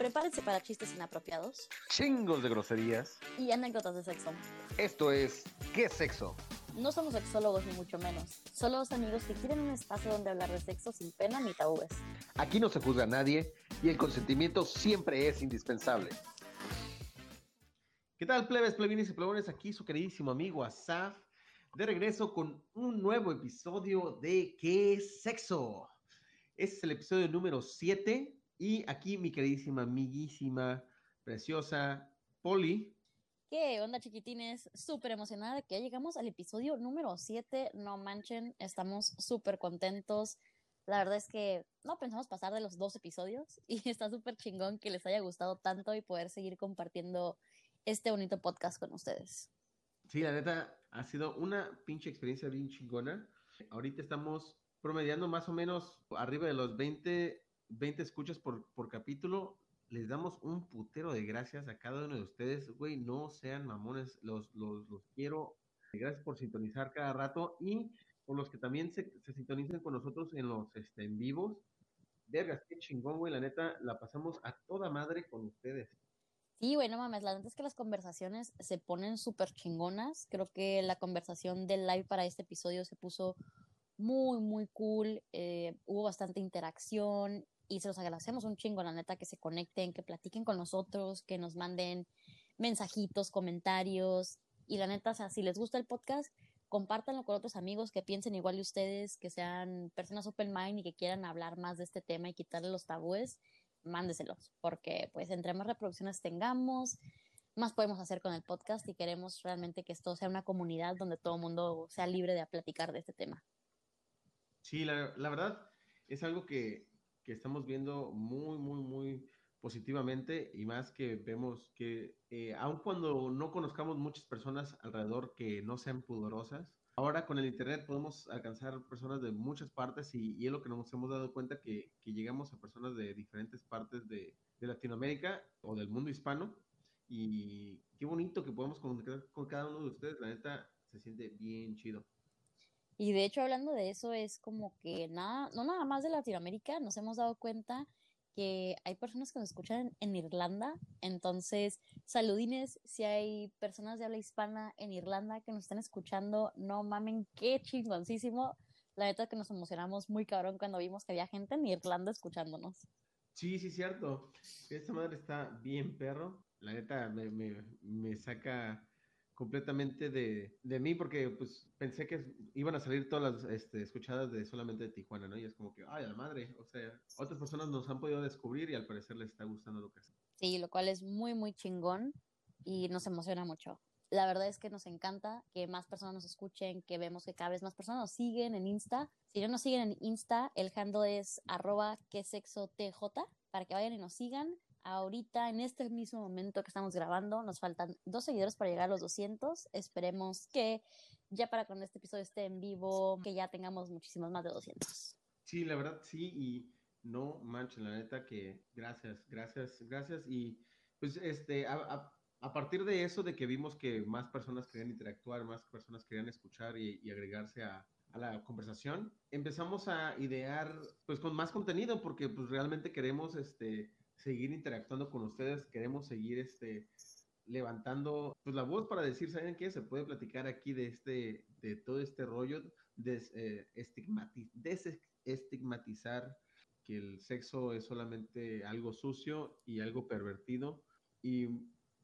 Prepárense para chistes inapropiados chingos de groserías. y anécdotas de sexo. Esto es ¿Qué sexo? No somos sexólogos ni mucho menos. Solo dos amigos que quieren un espacio donde hablar de sexo sin pena ni tabúes. Aquí no se juzga a nadie y el consentimiento siempre es indispensable. ¿Qué tal, plebes, plebines y plebones? Aquí su queridísimo amigo Asaf, de regreso con un nuevo episodio de ¿Qué sexo? Este es el episodio número 7 y aquí mi queridísima, amiguísima, preciosa Poli. ¿Qué onda, chiquitines? Súper emocionada que ya llegamos al episodio número 7. No manchen, estamos súper contentos. La verdad es que no pensamos pasar de los dos episodios y está súper chingón que les haya gustado tanto y poder seguir compartiendo este bonito podcast con ustedes. Sí, la neta, ha sido una pinche experiencia bien chingona. Ahorita estamos promediando más o menos arriba de los 20, 20 escuchas por, por capítulo. Les damos un putero de gracias a cada uno de ustedes. Güey, no sean mamones, los, los, los quiero. Gracias por sintonizar cada rato y por los que también se, se sintonizan con nosotros en los este, en vivos. Vergas, qué chingón, güey. La neta, la pasamos a toda madre con ustedes. Sí, bueno, mames, la verdad es que las conversaciones se ponen súper chingonas. Creo que la conversación del live para este episodio se puso muy, muy cool. Eh, hubo bastante interacción y se los agradecemos un chingo, la neta, que se conecten, que platiquen con nosotros, que nos manden mensajitos, comentarios. Y la neta, si les gusta el podcast, compártanlo con otros amigos que piensen igual de ustedes, que sean personas open mind y que quieran hablar más de este tema y quitarle los tabúes, mándeselos, porque pues entre más reproducciones tengamos, más podemos hacer con el podcast y queremos realmente que esto sea una comunidad donde todo el mundo sea libre de platicar de este tema. Sí, la verdad es algo que, que, estamos viendo muy, muy, muy positivamente y más que vemos que eh, aun cuando no conozcamos muchas personas alrededor que no sean pudorosas, ahora con el Internet podemos alcanzar personas de muchas partes y, y es lo que nos hemos dado cuenta que, que llegamos a personas de diferentes partes de, de, Latinoamérica o del mundo hispano y qué bonito que podemos comunicar con cada uno de ustedes, la neta se siente bien chido. Y de hecho, hablando de eso, es como que nada, no nada más de Latinoamérica, nos hemos dado cuenta que hay personas que nos escuchan en, Irlanda. Entonces, saludines si hay personas de habla hispana en Irlanda que nos están escuchando. No mamen, qué chingoncísimo. La neta que nos emocionamos muy cabrón cuando vimos que había gente en Irlanda escuchándonos. Sí, sí, cierto. Esta madre está bien perro. La neta me, me, me saca completamente de, de, mí porque pues pensé que iban a salir todas las este, escuchadas de solamente de Tijuana, ¿no? Y es como que, ay, la madre, o sea, otras personas nos han podido descubrir y al parecer les está gustando lo que hacen. Sí, lo cual es muy, muy chingón y nos emociona mucho. La verdad es que nos encanta que más personas nos escuchen, que vemos que cada vez más personas nos siguen en Insta. Si no nos siguen en Insta, el handle es arroba que sexo tj para que vayan y nos sigan ahorita, en este mismo momento que estamos grabando, nos faltan dos seguidores para llegar a los 200. Esperemos que ya para cuando este episodio esté en vivo, que ya tengamos muchísimos más de 200. Sí, la verdad, sí, y no manchen, la neta que gracias, gracias, gracias. Y pues, este, a, a, a partir de eso, de que vimos que más personas querían interactuar, más personas querían escuchar y, y agregarse a, a la conversación, empezamos a idear, pues, con más contenido, porque, pues, realmente queremos, este, seguir interactuando con ustedes, queremos seguir este levantando pues la voz para decir, ¿saben qué? Se puede platicar aquí de este, de todo este rollo, des, eh, estigmatiz desestigmatizar que el sexo es solamente algo sucio y algo pervertido y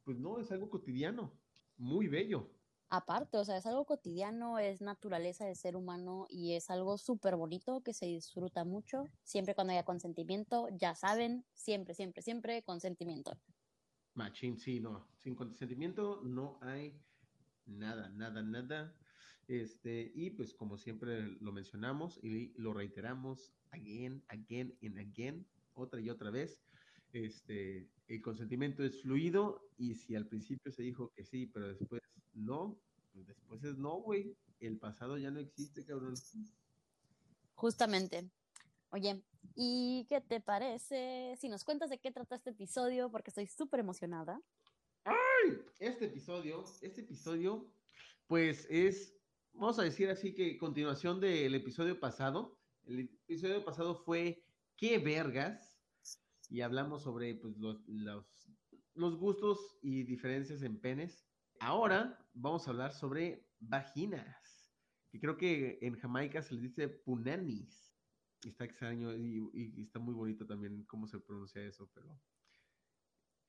pues no, es algo cotidiano, muy bello. Aparte, o sea, es algo cotidiano, es naturaleza del ser humano y es algo súper bonito que se disfruta mucho, siempre cuando haya consentimiento, ya saben, siempre, siempre, siempre consentimiento. Machín, sí, no, sin consentimiento no hay nada, nada, nada. Este, y pues como siempre lo mencionamos y lo reiteramos again, again and again, otra y otra vez, este, el consentimiento es fluido y si al principio se dijo que sí, pero después no, pues después es no, güey. El pasado ya no existe, cabrón. Justamente. Oye, ¿y qué te parece si nos cuentas de qué trata este episodio? Porque estoy súper emocionada. ¡Ay! Este episodio, este episodio, pues es, vamos a decir así que continuación del episodio pasado. El episodio pasado fue ¿Qué vergas? Y hablamos sobre pues, los, los, gustos y diferencias en penes. Ahora vamos a hablar sobre vaginas, que creo que en Jamaica se les dice punanis. Está extraño y, y está muy bonito también cómo se pronuncia eso, pero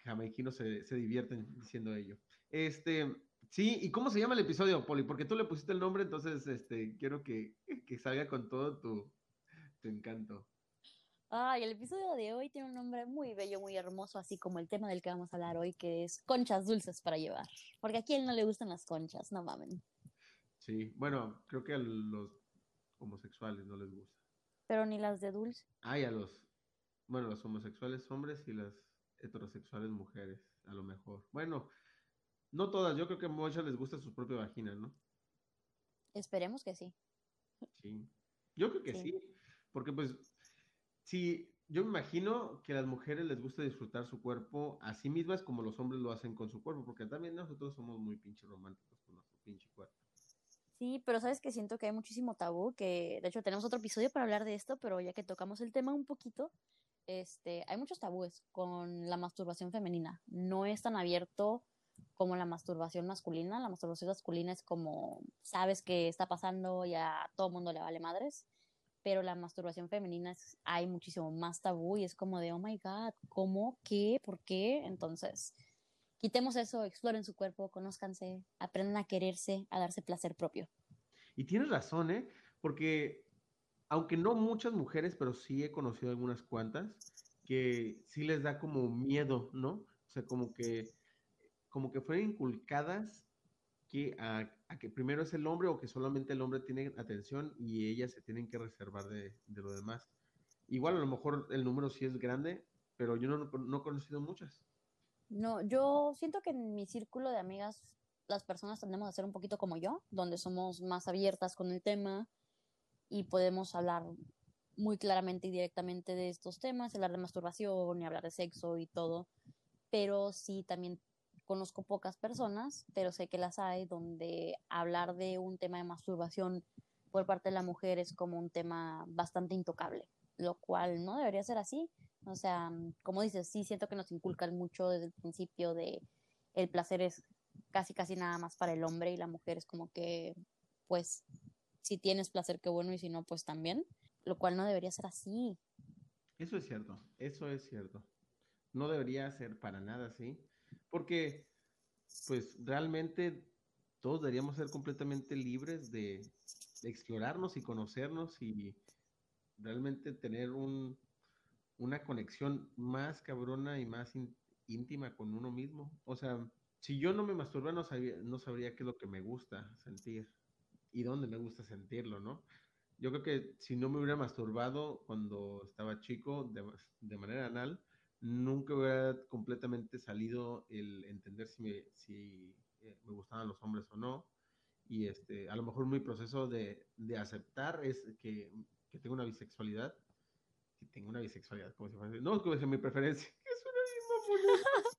jamaiquinos se, se divierten diciendo ello. Este, sí, ¿y cómo se llama el episodio, Poli? Porque tú le pusiste el nombre, entonces este, quiero que, que salga con todo tu, tu encanto. Ay, el episodio de hoy tiene un nombre muy bello, muy hermoso, así como el tema del que vamos a hablar hoy, que es conchas dulces para llevar. Porque a quién no le gustan las conchas, no mamen. Sí, bueno, creo que a los homosexuales no les gusta. Pero ni las de dulce. Ay, a los, bueno, los homosexuales hombres y las heterosexuales mujeres, a lo mejor. Bueno, no todas, yo creo que a muchas les gusta su propia vagina, ¿no? Esperemos que sí. Sí, yo creo que sí, Sí. porque pues, sí, yo me imagino que a las mujeres les gusta disfrutar su cuerpo a sí mismas como los hombres lo hacen con su cuerpo, porque también nosotros somos muy pinche románticos con nuestro pinche cuerpo. Sí, pero sabes que siento que hay muchísimo tabú, que de hecho tenemos otro episodio para hablar de esto, pero ya que tocamos el tema un poquito, este, hay muchos tabúes con la masturbación femenina. No es tan abierto como la masturbación masculina. La masturbación masculina es como, sabes que está pasando y a todo mundo le vale madres, pero la masturbación femenina hay muchísimo más tabú y es como de, oh my god, ¿cómo? ¿Qué? ¿Por qué? Entonces, quitemos eso, exploren su cuerpo, conózcanse, aprendan a quererse, a darse placer propio. Y tienes razón, ¿eh? Porque aunque no muchas mujeres, pero sí he conocido algunas cuantas, que sí les da como miedo, ¿no? O sea, como que, como que fueron inculcadas que a, que primero es el hombre o que solamente el hombre tiene atención y ellas se tienen que reservar de, de lo demás. Igual a lo mejor el número sí es grande, pero yo no, no he conocido muchas. No, yo siento que en mi círculo de amigas las personas tendemos a ser un poquito como yo, donde somos más abiertas con el tema y podemos hablar muy claramente y directamente de estos temas, hablar de masturbación y hablar de sexo y todo, pero sí también conozco pocas personas, pero sé que las hay donde hablar de un tema de masturbación por parte de la mujer es como un tema bastante intocable, lo cual no debería ser así. O sea, como dices, sí siento que nos inculcan mucho desde el principio de el placer es casi casi nada más para el hombre y la mujer es como que pues si tienes placer qué bueno y si no pues también, lo cual no debería ser así. Eso es cierto, eso es cierto. No debería ser para nada así, porque pues realmente todos deberíamos ser completamente libres de, explorarnos y conocernos y realmente tener un, una conexión más cabrona y más íntima con uno mismo. O sea, si yo no me masturba, no sabía, no sabría qué es lo que me gusta sentir y dónde me gusta sentirlo, ¿no? Yo creo que si no me hubiera masturbado cuando estaba chico de, de manera anal, nunca hubiera completamente salido el entender si me, si, eh, me gustaban los hombres o no. Y este, a lo mejor mi proceso de, de aceptar es que, que tengo una bisexualidad que tengo una bisexualidad, como si no, como si mi preferencia, que es una misma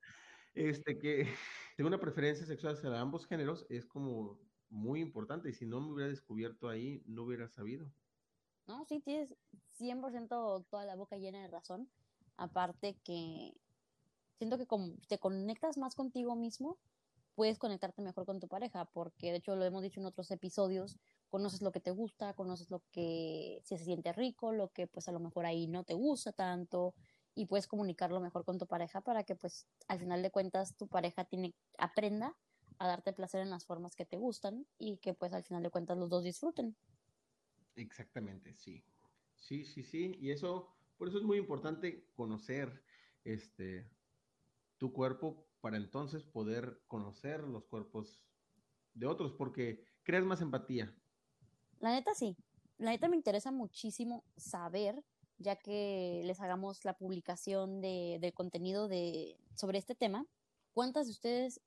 este, que tengo una preferencia sexual hacia ambos géneros, es como muy importante, y si no me hubiera descubierto ahí, no hubiera sabido. No, sí, tienes 100% toda la boca llena de razón. Aparte que siento que como te conectas más contigo mismo, puedes conectarte mejor con tu pareja, porque de hecho lo hemos dicho en otros episodios, conoces lo que te gusta, conoces lo que si se siente rico, lo que pues a lo mejor ahí no te gusta tanto y puedes comunicarlo mejor con tu pareja para que pues al final de cuentas tu pareja tiene aprenda a darte placer en las formas que te gustan y que pues al final de cuentas los dos disfruten. Exactamente, sí. Sí, sí, sí. Y eso, por eso es muy importante conocer este tu cuerpo para entonces poder conocer los cuerpos de otros, porque creas más empatía. La neta sí. La neta me interesa muchísimo saber, ya que les hagamos la publicación de, contenido de, sobre este tema, cuántas de ustedes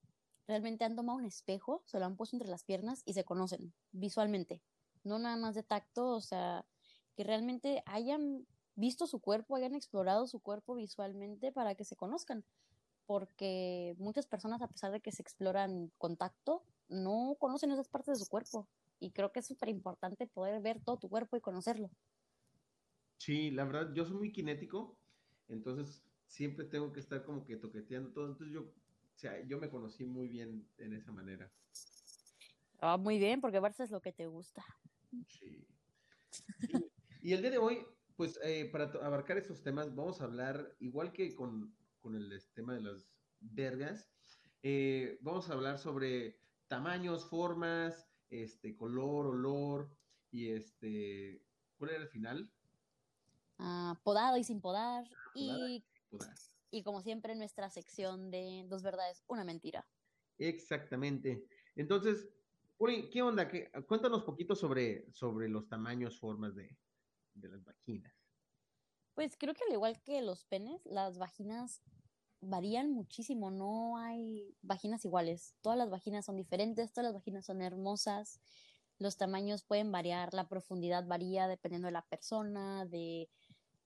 realmente han tomado un espejo, se lo han puesto entre las piernas y se conocen visualmente. No nada más de tacto, o sea, que realmente hayan visto su cuerpo, hayan explorado su cuerpo visualmente para que se conozcan. Porque muchas personas, a pesar de que se exploran con tacto, no conocen esas partes de su cuerpo. Y creo que es súper importante poder ver todo tu cuerpo y conocerlo. Sí, la verdad, yo soy muy kinético, entonces siempre tengo que estar como que toqueteando todo. Entonces yo, o sea, yo me conocí muy bien en esa manera. Ah, muy bien, porque Barça es lo que te gusta. Sí. Y, el día de hoy, pues eh, para abarcar esos temas, vamos a hablar, igual que con, con el tema de las vergas, eh, vamos a hablar sobre tamaños, formas, este, color, olor y este, ¿cuál era el final? Ah, podado y sin podar. y, y como siempre, nuestra sección de dos verdades, una mentira. Exactamente. Entonces, ¿qué onda? ¿Qué, cuéntanos poquito sobre, sobre los tamaños, formas de, de las vaginas. Pues creo que al igual que los penes, las vaginas varían muchísimo, no hay vaginas iguales. Todas las vaginas son diferentes, todas las vaginas son hermosas. Los tamaños pueden variar, la profundidad varía dependiendo de la persona, de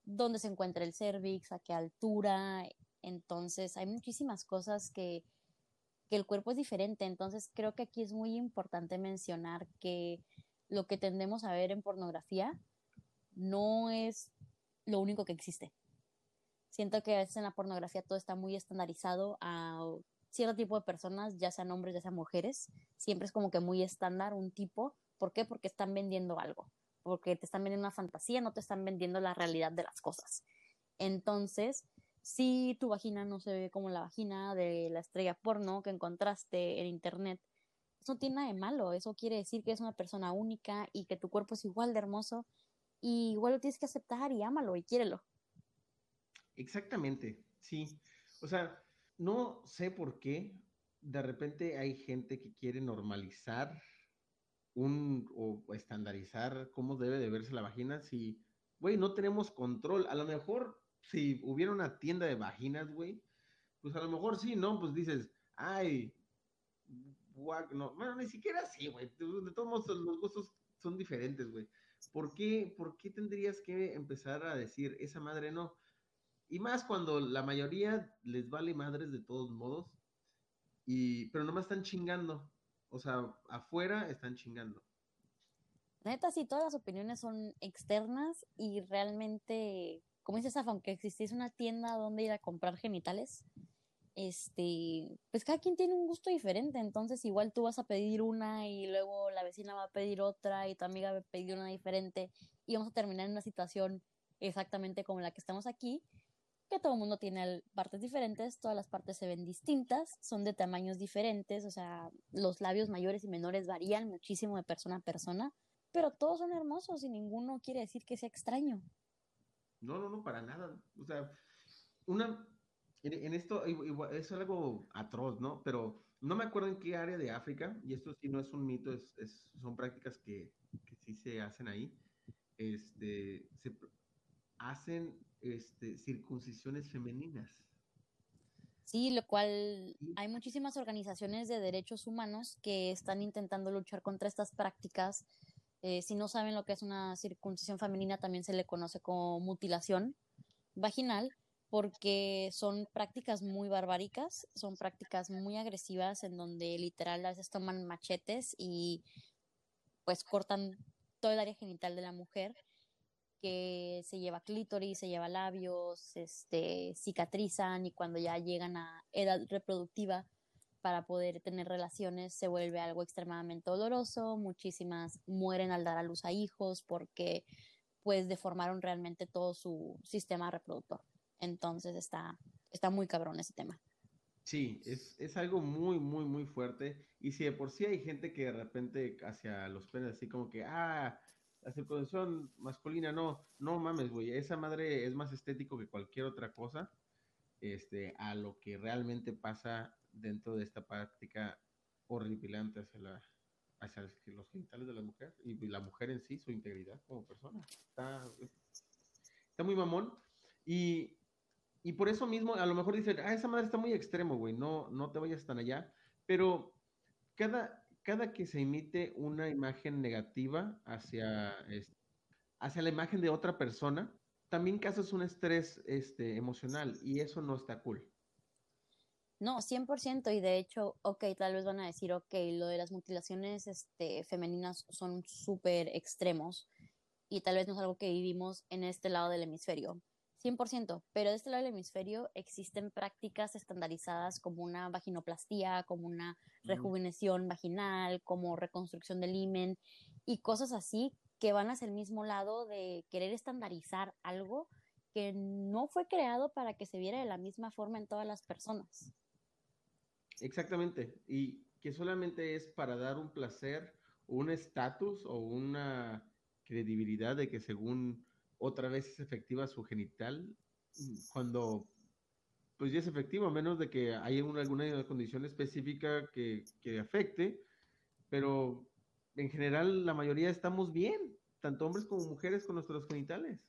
dónde se encuentra el cervix, a qué altura. Entonces, hay muchísimas cosas que, que el cuerpo es diferente. Entonces, creo que aquí es muy importante mencionar que lo que tendemos a ver en pornografía no es lo único que existe. Siento que a veces en la pornografía todo está muy estandarizado a cierto tipo de personas, ya sean hombres, ya sean mujeres. Siempre es como que muy estándar un tipo. ¿Por qué? Porque están vendiendo algo porque te están vendiendo una fantasía, no te están vendiendo la realidad de las cosas. Entonces, si tu vagina no se ve como la vagina de la estrella porno que encontraste en internet, eso no tiene nada de malo, eso quiere decir que es una persona única y que tu cuerpo es igual de hermoso y igual lo tienes que aceptar y ámalo y quiérelo. Exactamente, sí. O sea, no sé por qué de repente hay gente que quiere normalizar un, o estandarizar cómo debe de verse la vagina si, güey, no tenemos control. A lo mejor si hubiera una tienda de vaginas, güey, pues a lo mejor sí, ¿no? Pues dices, ay, no, bueno, ni siquiera así, güey. De todos modos, los gustos son diferentes, güey. ¿Por qué, ¿Por qué tendrías que empezar a decir esa madre no? Y más cuando la mayoría les vale madres de todos modos, y, pero nomás están chingando. O sea, afuera están chingando. Neta, sí, todas las opiniones son externas y realmente, como dices, aunque existiese una tienda donde ir a comprar genitales, este, pues cada quien tiene un gusto diferente, entonces igual tú vas a pedir una y luego la vecina va a pedir otra y tu amiga va a pedir una diferente y vamos a terminar en una situación exactamente como la que estamos aquí que todo el mundo tiene partes diferentes, todas las partes se ven distintas, son de tamaños diferentes, o sea, los labios mayores y menores varían muchísimo de persona a persona, pero todos son hermosos y ninguno quiere decir que sea extraño. No, no, no, para nada. O sea, una, en, esto es algo atroz, ¿no? Pero no me acuerdo en qué área de África, y esto sí no es un mito, es, son prácticas que, que sí se hacen ahí, este, se hacen este, circuncisiones femeninas. Sí, lo cual hay muchísimas organizaciones de derechos humanos que están intentando luchar contra estas prácticas. Eh, si no saben lo que es una circuncisión femenina, también se le conoce como mutilación vaginal, porque son prácticas muy barbáricas, son prácticas muy agresivas en donde literal a veces toman machetes y pues cortan todo el área genital de la mujer que se lleva clítoris, se lleva labios, este, cicatrizan y cuando ya llegan a edad reproductiva para poder tener relaciones se vuelve algo extremadamente doloroso, muchísimas mueren al dar a luz a hijos porque pues deformaron realmente todo su sistema reproductor. Entonces está, está muy cabrón ese tema. Sí, es, es, algo muy, muy, muy fuerte. Y si de por sí hay gente que de repente hacia los penes así como que, ah, la circuncisión masculina, no, no mames, güey, esa madre es más estético que cualquier otra cosa, este, a lo que realmente pasa dentro de esta práctica horripilante hacia la hacia los genitales de la mujer y la mujer en sí, su integridad como persona. Está, está muy mamón. Y, y por eso mismo, a lo mejor dicen, ah, esa madre está muy extremo, güey, no, no te vayas tan allá. Pero cada, cada que se emite una imagen negativa hacia, hacia la imagen de otra persona, también causas un estrés este, emocional y eso no está cool. No, 100% y de hecho, ok, tal vez van a decir, ok, lo de las mutilaciones este, femeninas son súper extremos y tal vez no es algo que vivimos en este lado del hemisferio. 100%, pero de este lado del hemisferio existen prácticas estandarizadas como una vaginoplastía, como una rejuveneción vaginal, como reconstrucción del himen y cosas así que van hacia el mismo lado de querer estandarizar algo que no fue creado para que se viera de la misma forma en todas las personas. Exactamente, y que solamente es para dar un placer, un estatus o una credibilidad de que según otra vez es efectiva su genital, cuando pues ya es efectivo, a menos de que haya una, alguna condición específica que, que afecte, pero en general la mayoría estamos bien, tanto hombres como mujeres con nuestros genitales.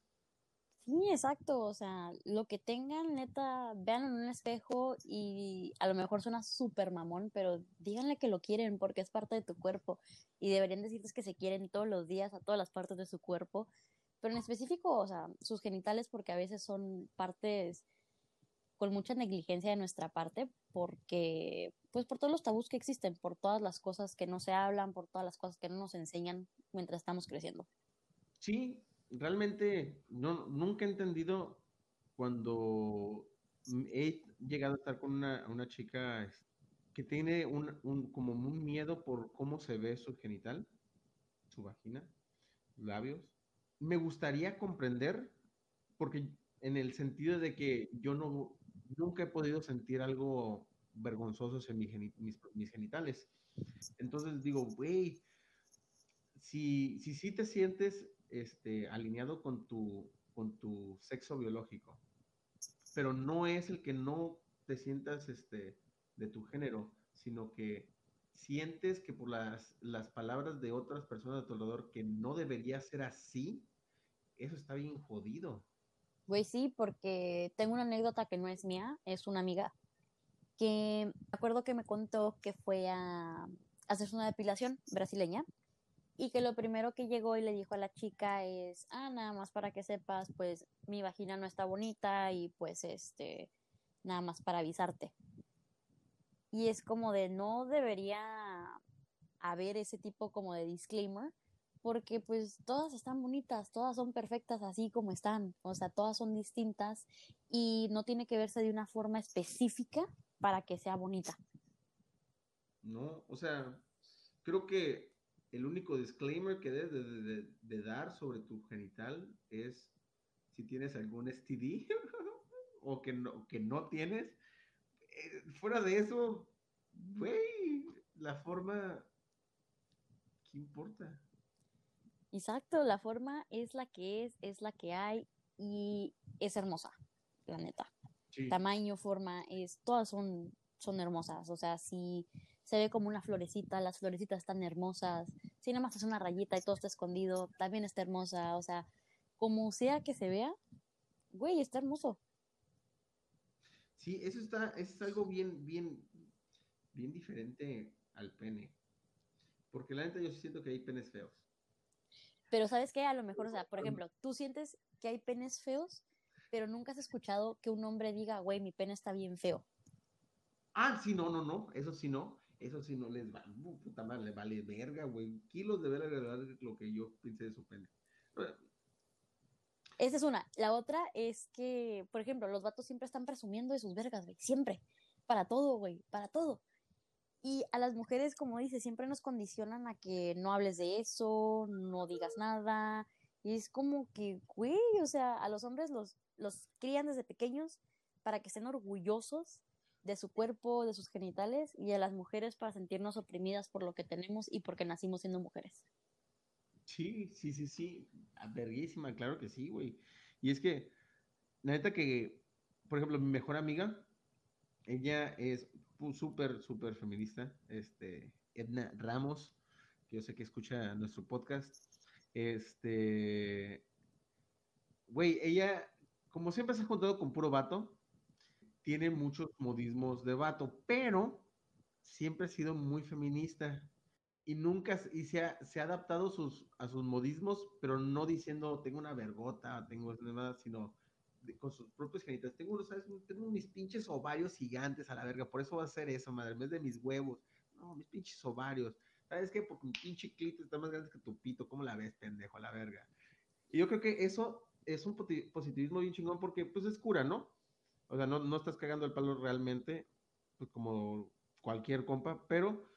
Sí, exacto, o sea, lo que tengan, neta, vean en un espejo y a lo mejor suena súper mamón, pero díganle que lo quieren porque es parte de tu cuerpo y deberían decirles que se quieren todos los días a todas las partes de su cuerpo, pero en específico, o sea, sus genitales porque a veces son partes con mucha negligencia de nuestra parte porque, pues por todos los tabús que existen, por todas las cosas que no se hablan, por todas las cosas que no nos enseñan mientras estamos creciendo. Sí, realmente no, nunca he entendido cuando he llegado a estar con una, una chica que tiene un, un, como un miedo por cómo se ve su genital, su vagina, labios. Me gustaría comprender, porque en el sentido de que yo no, nunca he podido sentir algo vergonzoso en mis, genitales. Entonces digo, güey, si, si sí te sientes este, alineado con tu, con tu sexo biológico, pero no es el que no te sientas este, de tu género, sino que sientes que por las, las palabras de otras personas a tu alrededor que no debería ser así, eso está bien jodido. Güey, sí, porque tengo una anécdota que no es mía, es una amiga que me acuerdo que me contó que fue a hacerse una depilación brasileña y que lo primero que llegó y le dijo a la chica es, ah, nada más para que sepas, pues mi vagina no está bonita y pues este, nada más para avisarte. Y es como de no debería haber ese tipo como de disclaimer, porque pues todas están bonitas, todas son perfectas así como están, o sea, todas son distintas y no tiene que verse de una forma específica para que sea bonita. No, o sea, creo que el único disclaimer que debes de, dar sobre tu genital es si tienes algún STD o que no, que no tienes. Eh, fuera de eso, güey, la forma, ¿qué importa? Exacto, la forma es la que es, es la que hay y es hermosa, la neta. Tamaño, forma, es, todas son, son hermosas. O sea, si se ve como una florecita, las florecitas están hermosas, si nada más es una rayita y todo está escondido, también está hermosa, o sea, como sea que se vea, güey, está hermoso. Sí, eso está, es algo bien, bien, bien diferente al pene. Porque la neta yo siento que hay penes feos. Pero sabes qué, a lo mejor, o sea, por ejemplo, tú sientes que hay penes feos, pero nunca has escuchado que un hombre diga, güey, mi pene está bien feo. Ah, sí, no, no, no, eso sí no. Eso sí no les vale, puta madre, le vale verga, güey. Kilos de verga lo que yo pensé de su pene. Esa es una. La otra es que, por ejemplo, los vatos siempre están presumiendo de sus vergas, güey. Siempre. Para todo, güey. Para todo. Y a las mujeres, como dice, siempre nos condicionan a que no hables de eso, no digas nada. Y es como que, güey, o sea, a los hombres los, los crían desde pequeños para que estén orgullosos de su cuerpo, de sus genitales, y a las mujeres para sentirnos oprimidas por lo que tenemos y porque nacimos siendo mujeres. Sí, sí, sí, sí, ah, verguísima, claro que sí, güey. Y es que, la neta que, por ejemplo, mi mejor amiga, ella es súper, súper feminista, este, Edna Ramos, que yo sé que escucha nuestro podcast, este, güey, ella, como siempre se ha juntado con puro vato, tiene muchos modismos de vato, pero siempre ha sido muy feminista y nunca y se ha, se ha adaptado sus, a sus modismos, pero no diciendo tengo una vergota, tengo nada, sino con sus propios genitales. Tengo, ¿sabes? tengo mis pinches ovarios gigantes a la verga, por eso va a ser eso, madre, en vez de mis huevos. No, mis pinches ovarios. ¿Sabes qué? Porque mi pinche clítoris está más grande que tu pito. ¿Cómo la ves, pendejo, a la verga? Y yo creo que eso es un positivismo bien chingón porque pues es cura, ¿no? O sea, no, no estás cagando el palo realmente, pues como cualquier compa, pero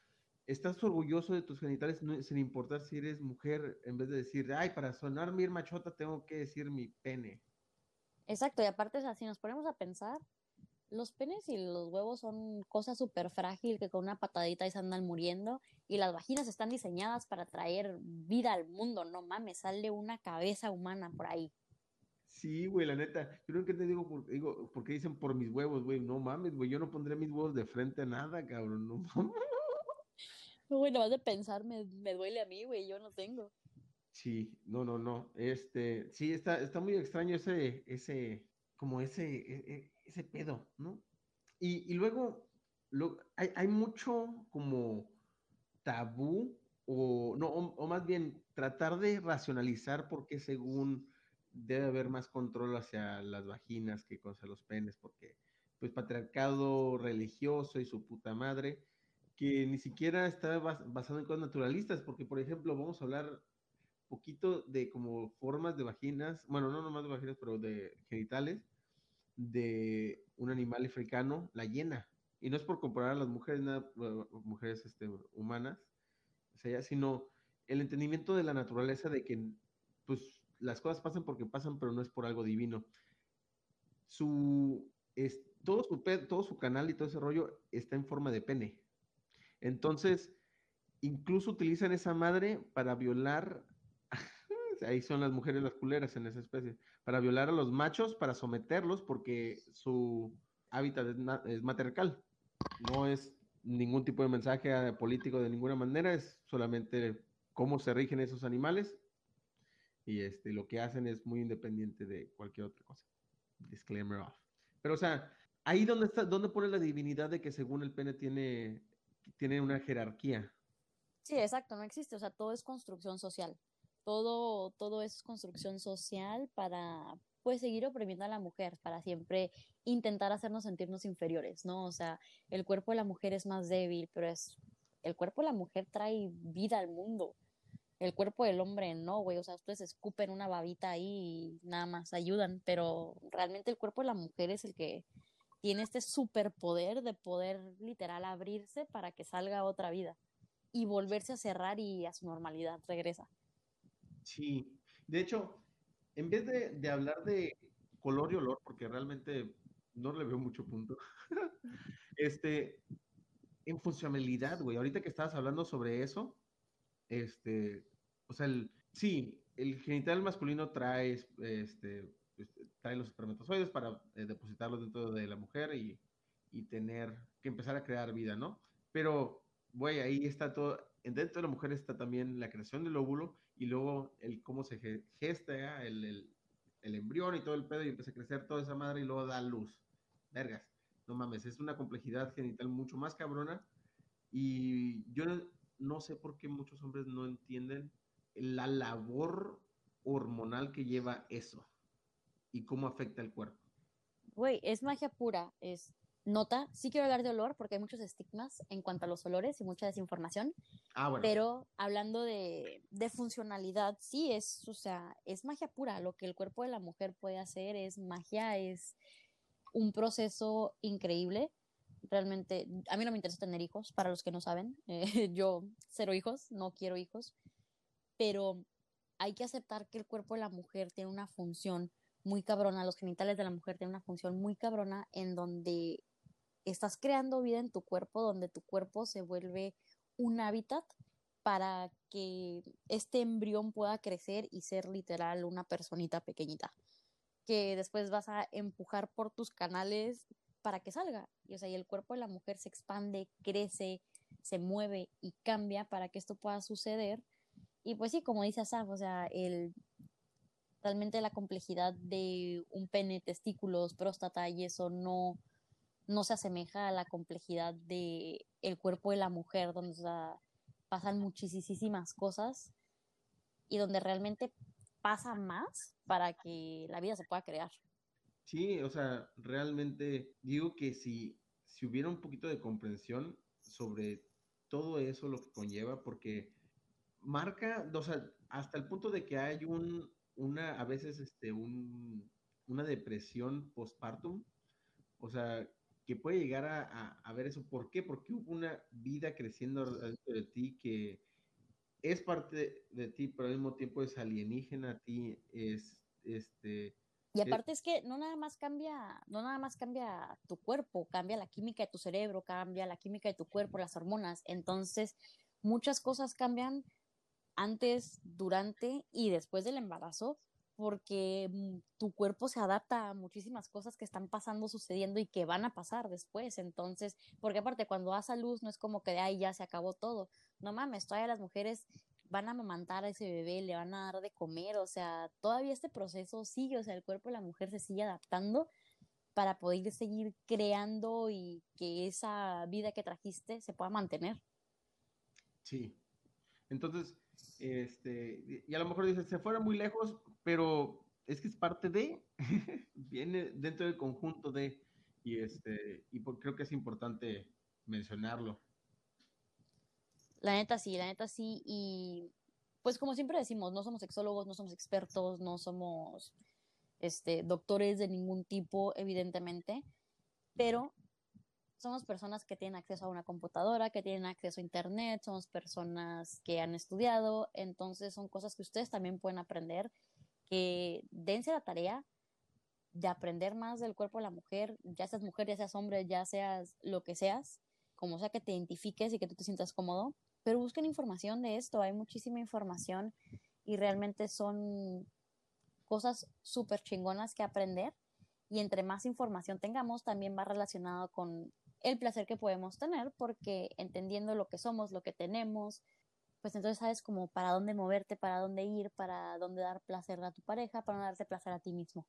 estás orgulloso de tus genitales sin importar si eres mujer, en vez de decir, ay, para sonar mi machota tengo que decir mi pene. Exacto, y aparte, o sea, si nos ponemos a pensar, los penes y los huevos son cosas súper frágil que con una patadita ahí se andan muriendo y las vaginas están diseñadas para traer vida al mundo, no mames, sale una cabeza humana por ahí. Sí, güey, la neta. Yo creo que te digo, por, digo, porque dicen por mis huevos, güey. No mames, güey. Yo no pondré mis huevos de frente a nada, cabrón. No mames. No, güey, vas de pensar, me, me duele a mí, güey. Yo no tengo. Sí, no, no, no. Este, sí, está, está muy extraño ese, ese, como ese, e, e, ese pedo, ¿no? Y, y luego, lo, hay, hay mucho como tabú, o no, o, más bien tratar de racionalizar porque según debe haber más control hacia las vaginas que hacia los penes, porque pues patriarcado religioso y su puta madre, que ni siquiera está basado en cosas naturalistas, porque por ejemplo vamos a hablar poquito de como formas de vaginas, bueno, no nomás de vaginas, pero de genitales, de un animal africano, la hiena. Y no es por comparar a las mujeres, mujeres este, humanas, o sea, sino el entendimiento de la naturaleza de que, pues, las cosas pasan porque pasan, pero no es por algo divino. Su, es, todo, su todo su canal y todo ese rollo está en forma de pene. Entonces, incluso utilizan esa madre para violar, ahí son las mujeres las culeras en esa especie, para violar a los machos, para someterlos, porque su hábitat es, es. No es ningún tipo de mensaje político de ninguna manera, es solamente cómo se rigen esos animales y este, lo que hacen es muy independiente de cualquier otra cosa. Disclaimer off. Pero, o sea, ahí donde está, donde pone la divinidad de que según el pene tiene, tiene una jerarquía. Sí, exacto, no existe, o sea, todo es construcción social. Todo, todo es construcción social para, pues, seguir oprimiendo a la mujer, para siempre intentar hacernos sentirnos inferiores, ¿no? O sea, el cuerpo de la mujer es más débil, pero es, el cuerpo de la mujer trae vida al mundo el cuerpo del hombre no, güey, o sea, ustedes escupen una babita ahí y nada más ayudan, pero realmente el cuerpo de la mujer es el que tiene este superpoder de poder literal abrirse para que salga otra vida y volverse a cerrar y a su normalidad regresa. Sí, de hecho, en vez de, de hablar de color y olor, porque realmente no le veo mucho punto, este, en funcionalidad, güey, ahorita que estabas hablando sobre eso, este, o sea, el, sí, el genital masculino trae, este, trae los espermatozoides para eh, depositarlos dentro de la mujer y, y, tener que empezar a crear vida, ¿no? Pero, güey, ahí está todo, dentro de la mujer está también la creación del óvulo y luego el cómo se gesta el, el, el embrión y todo el pedo y empieza a crecer toda esa madre y luego da luz. Vergas, no mames, es una complejidad genital mucho más cabrona y yo no sé por qué muchos hombres no entienden la labor hormonal que lleva eso y cómo afecta el cuerpo. Güey, es magia pura, es nota, sí quiero hablar de olor porque hay muchos estigmas en cuanto a los olores y mucha desinformación. Ah, bueno. Pero hablando de, de, funcionalidad, sí es, o sea, es magia pura. Lo que el cuerpo de la mujer puede hacer es magia, es un proceso increíble. Realmente, a mí no me interesa tener hijos, para los que no saben. Eh, yo, cero hijos, no quiero hijos pero hay que aceptar que el cuerpo de la mujer tiene una función muy cabrona, los genitales de la mujer tienen una función muy cabrona en donde estás creando vida en tu cuerpo, donde tu cuerpo se vuelve un hábitat para que este embrión pueda crecer y ser literal una personita pequeñita, que después vas a empujar por tus canales para que salga. Y, o sea, y el cuerpo de la mujer se expande, crece, se mueve y cambia para que esto pueda suceder y pues sí, como dice Asaf, o sea, el, realmente la complejidad de un pene, testículos, próstata y eso no, no se asemeja a la complejidad de el cuerpo de la mujer, donde pasan muchísimas cosas y donde realmente pasa más para que la vida se pueda crear. Sí, o sea, realmente digo que si, si hubiera un poquito de comprensión sobre todo eso lo que conlleva, porque marca, o sea, hasta el punto de que hay un, una, a veces, este, un, una depresión postpartum, o sea, que puede llegar a, a, ver eso. ¿Por qué? Porque hubo una vida creciendo dentro de ti que es parte de, ti, pero al mismo tiempo es alienígena a ti, es, este... Y aparte es que no nada más cambia, no nada más cambia tu cuerpo, cambia la química de tu cerebro, cambia la química de tu cuerpo, las hormonas. Entonces, muchas cosas cambian antes, durante y después del embarazo, porque mm, tu cuerpo se adapta a muchísimas cosas que están pasando, sucediendo y que van a pasar después. Entonces, porque aparte, cuando das a luz, no es como que de ahí ya se acabó todo. No mames, todavía las mujeres van a amamantar a ese bebé, le van a dar de comer, o sea, todavía este proceso sigue, o sea, el cuerpo de la mujer se sigue adaptando para poder seguir creando y que esa vida que trajiste se pueda mantener. Sí. Entonces, este, y a lo mejor dices, se fuera muy lejos, pero es que es parte de, viene dentro del conjunto de, y este, y creo que es importante mencionarlo. La neta sí, la neta sí, y pues como siempre decimos, no somos sexólogos, no somos expertos, no somos este, doctores de ningún tipo, evidentemente, pero somos personas que tienen acceso a una computadora, que tienen acceso a internet, somos personas que han estudiado, entonces son cosas que ustedes también pueden aprender, que dense la tarea de aprender más del cuerpo de la mujer, ya seas mujer, ya seas hombre, ya seas lo que seas, como sea que te identifiques y que tú te sientas cómodo, pero busquen información de esto, hay muchísima información y realmente son cosas súper chingonas que aprender y entre más información tengamos también va relacionado con el placer que podemos tener, porque entendiendo lo que somos, lo que tenemos, pues entonces sabes como para dónde moverte, para dónde ir, para dónde dar placer a tu pareja, para no darte placer a ti mismo.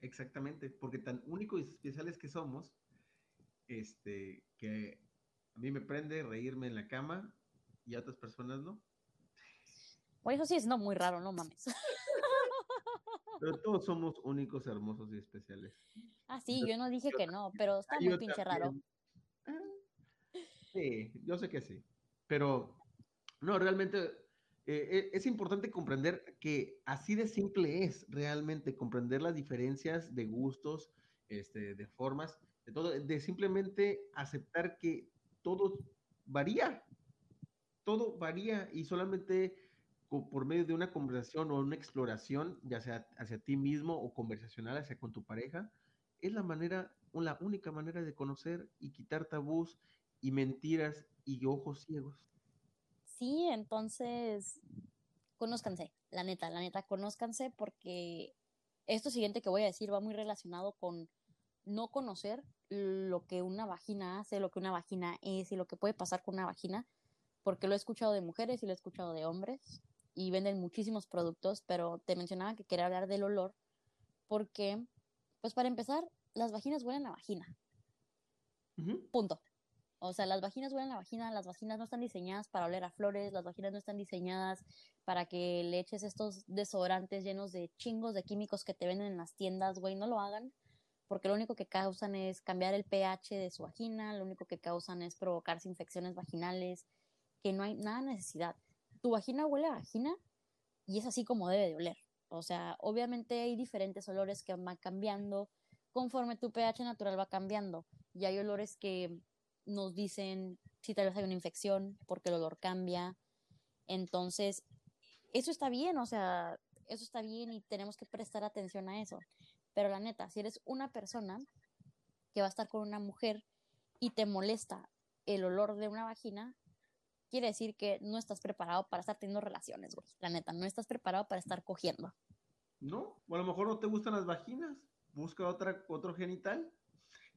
Exactamente, porque tan únicos y especiales que somos, este, que a mí me prende reírme en la cama y a otras personas no. Pues eso sí es no muy raro, no mames. Pero todos somos únicos, hermosos y especiales. Ah, sí, yo no dije que no, pero está muy pinche raro. Ah, sí, yo sé que sí. Pero, no, realmente eh, eh, es importante comprender que así de simple es realmente comprender las diferencias de gustos, este, de formas, de todo, de simplemente aceptar que todo varía. Todo varía y solamente por medio de una conversación o una exploración, ya sea hacia ti mismo o conversacional hacia con tu pareja, es la manera, la única manera de conocer y quitar tabús y mentiras y ojos ciegos. Sí, entonces, conózcanse, la neta, la neta, conózcanse porque esto siguiente que voy a decir va muy relacionado con no conocer lo que una vagina hace, lo que una vagina es y lo que puede pasar con una vagina, porque lo he escuchado de mujeres y lo he escuchado de hombres y venden muchísimos productos, pero te mencionaba que quería hablar del olor porque, pues para empezar, las vaginas huelen a vagina. Punto. O sea, las vaginas huelen a vagina, las vaginas no están diseñadas para oler a flores, las vaginas no están diseñadas para que le eches estos desodorantes llenos de chingos de químicos que te venden en las tiendas, güey, no lo hagan, porque lo único que causan es cambiar el pH de su vagina, lo único que causan es provocarse infecciones vaginales, que no hay nada necesidad tu vagina huele a vagina y es así como debe de oler. O sea, obviamente hay diferentes olores que van cambiando conforme tu pH natural va cambiando. Y hay olores que nos dicen si tal vez hay una infección porque el olor cambia. Entonces, eso está bien, o sea, eso está bien y tenemos que prestar atención a eso. Pero la neta, si eres una persona que va a estar con una mujer y te molesta el olor de una vagina, quiere decir que no estás preparado para estar teniendo relaciones, güey. La neta, no estás preparado para estar cogiendo. No, o a lo mejor no te gustan las vaginas. Busca otra, otro genital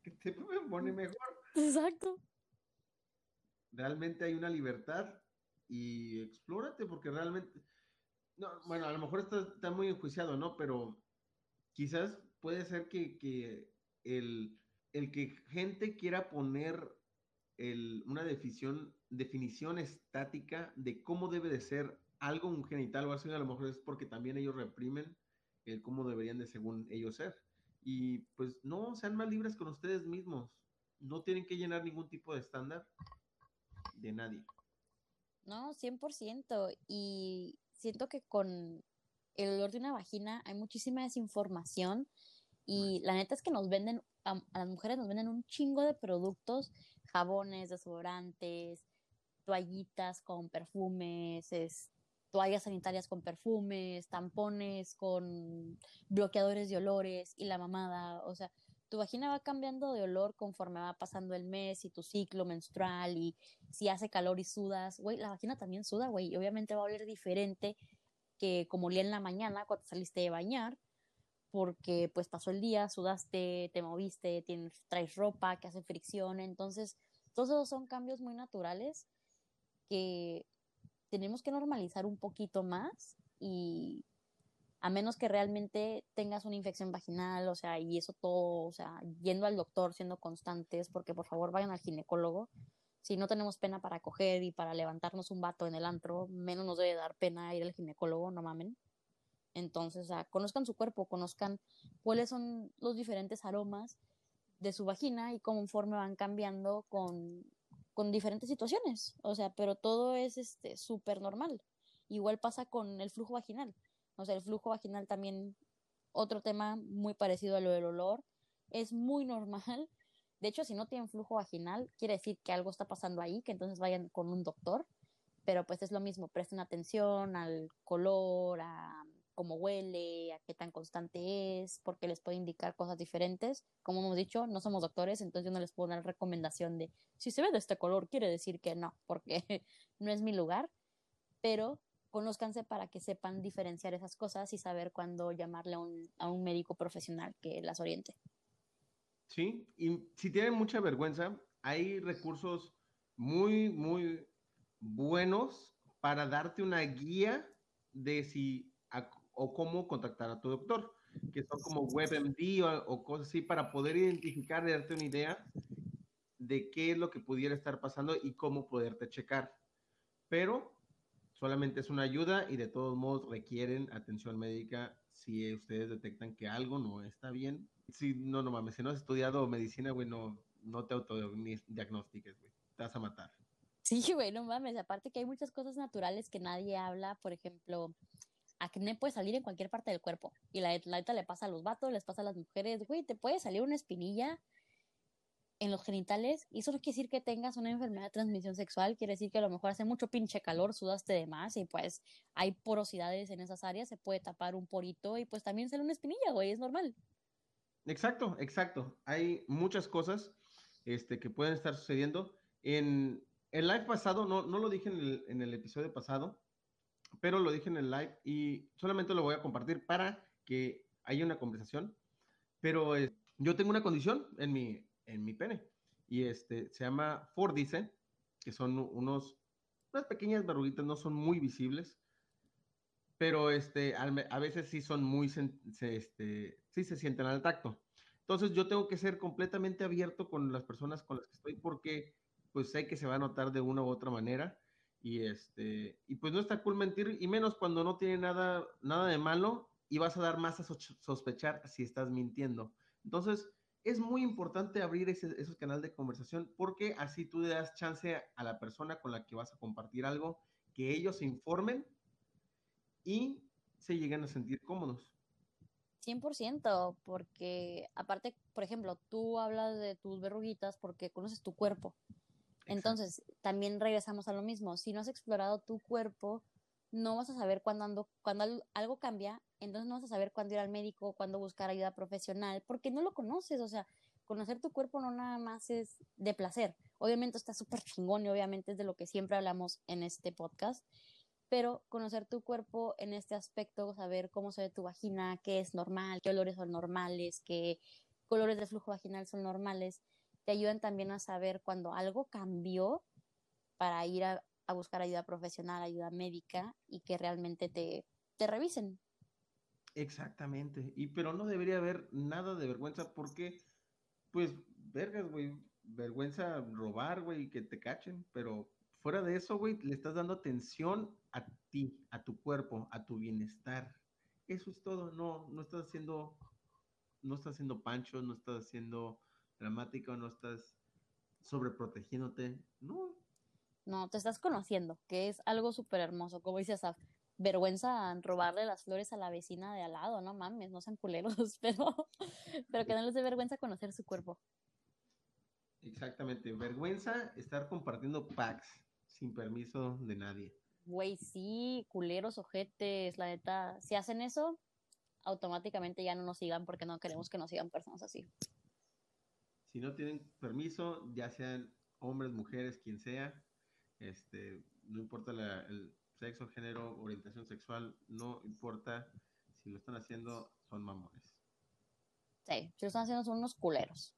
que te pone mejor. Exacto. Realmente hay una libertad y explórate porque realmente, no, bueno, a lo mejor está, está muy enjuiciado, ¿no? Pero quizás puede ser que, que el, el que gente quiera poner una definición, definición estática de cómo debe de ser algo un genital o así, a lo mejor es porque también ellos reprimen el cómo deberían de según ellos ser. Y pues no, sean más libres con ustedes mismos. No tienen que llenar ningún tipo de estándar de nadie. No, 100%. Y siento que con el olor de una vagina, hay muchísima desinformación y la neta es que nos venden, a, las mujeres nos venden un chingo de productos, jabones, desodorantes, toallitas con perfumes, toallas sanitarias con perfumes, tampones con bloqueadores de olores y la mamada, o sea, tu vagina va cambiando de olor conforme va pasando el mes y tu ciclo menstrual y si hace calor y sudas, güey, la vagina también suda, güey, y obviamente va a oler diferente que como olía en la mañana cuando saliste de bañar, porque pues pasó el día, sudaste, te moviste, tienes, traes ropa que hace fricción, entonces todos esos son cambios muy naturales que tenemos que normalizar un poquito más y a menos que realmente tengas una infección vaginal, o sea, y eso todo, o sea, yendo al doctor, siendo constantes, porque por favor vayan al ginecólogo. Si no tenemos pena para coger y para levantarnos un vato en el antro, menos nos debe dar pena ir al ginecólogo, no mamen. Entonces, o sea, conozcan su cuerpo, conozcan cuáles son los diferentes aromas de su vagina y conforme van cambiando con, con diferentes situaciones. O sea, pero todo es este súper normal. Igual pasa con el flujo vaginal o sea, el flujo vaginal también, otro tema muy parecido a lo del olor, es muy normal. De hecho, si no tienen flujo vaginal, quiere decir que algo está pasando ahí, que entonces vayan con un doctor. Pero pues es lo mismo, presten atención al color, a cómo huele, a qué tan constante es, porque les puede indicar cosas diferentes. Como hemos dicho, no somos doctores, entonces yo no les puedo dar recomendación de si se ve de este color, quiere decir que no, porque no es mi lugar. Pero conózcanse para que sepan diferenciar esas cosas y saber cuándo llamarle a un, a un médico profesional que las oriente. Sí, y si tienen mucha vergüenza, hay recursos muy, muy buenos para darte una guía de si o cómo contactar a tu doctor, que son como WebMD o, o cosas así para poder identificar y darte una idea de qué es lo que pudiera estar pasando y cómo poderte checar. Pero solamente es una ayuda y de todos modos requieren atención médica si ustedes detectan que algo no está bien. Si no, no mames, si no has estudiado medicina, güey, no, no te autodiagnostiques, güey. Te vas a matar. Sí, güey, no mames. Aparte que hay muchas cosas naturales que nadie habla. Por ejemplo, acné puede salir en cualquier parte del cuerpo. Y la, neta le pasa a los vatos, les pasa a las mujeres. Güey, te puede salir una espinilla en los genitales, y eso no quiere decir que tengas una enfermedad de transmisión sexual, quiere decir que a lo mejor hace mucho pinche calor, sudaste de más y pues hay porosidades en esas áreas, se puede tapar un porito y pues también sale una espinilla, güey, es normal. Exacto, exacto. Hay muchas cosas este, que pueden estar sucediendo. En el live pasado, no, no lo dije en el, en el episodio pasado, pero lo dije en el live y solamente lo voy a compartir para que haya una conversación. Pero yo tengo una condición en mi, en mi pene. Y este se llama Fordice, que son unos, unas pequeñas verruguitas, no son muy visibles, pero este, a veces sí son muy, se, este, sí se sienten al tacto. Entonces yo tengo que ser completamente abierto con las personas con las que estoy porque pues sé que se va a notar de una u otra manera y este y pues no está cool mentir y menos cuando no tiene nada nada de malo y vas a dar más a sospechar si estás mintiendo. Entonces, es muy importante abrir ese, esos canales de conversación porque así tú le das chance a la persona con la que vas a compartir algo, que ellos se informen y se lleguen a sentir cómodos. 100%, porque aparte, por ejemplo, tú hablas de tus verruguitas porque conoces tu cuerpo. Entonces, también regresamos a lo mismo. Si no has explorado tu cuerpo, no vas a saber cuándo, cuando algo cambia, entonces no vas a saber cuándo ir al médico, cuándo buscar ayuda profesional, porque no lo conoces, o sea, conocer tu cuerpo no nada más es de placer. Obviamente está súper chingón y obviamente es de lo que siempre hablamos en este podcast, pero conocer tu cuerpo en este aspecto, saber cómo se ve tu vagina, qué es normal, qué olores son normales, qué colores de flujo vaginal son normales, te ayudan también a saber cuando algo cambió para ir a, buscar ayuda profesional, ayuda médica y que realmente te, te revisen. Exactamente, y pero no debería haber nada de vergüenza porque, pues, vergas, güey, vergüenza robar, güey, que te cachen, pero fuera de eso, güey, le estás dando atención a ti, a tu cuerpo, a tu bienestar. Eso es todo, no, no estás haciendo, no estás haciendo pancho, no estás haciendo dramático, no estás sobreprotegiéndote, no, no, te estás conociendo, que es algo súper hermoso. Como dices, vergüenza robarle las flores a la vecina de al lado, no mames, no sean culeros, pero, pero que no les dé vergüenza conocer su cuerpo. Exactamente, vergüenza estar compartiendo packs sin permiso de nadie. Güey, sí, culeros, ojetes, la neta, si hacen eso, automáticamente ya no nos sigan porque no queremos que nos sigan personas así. Si no tienen permiso, ya sean hombres, mujeres, quien sea, este, no importa el sexo, género, orientación sexual, no importa si lo están haciendo, son mamones. Sí, si lo están haciendo son unos culeros.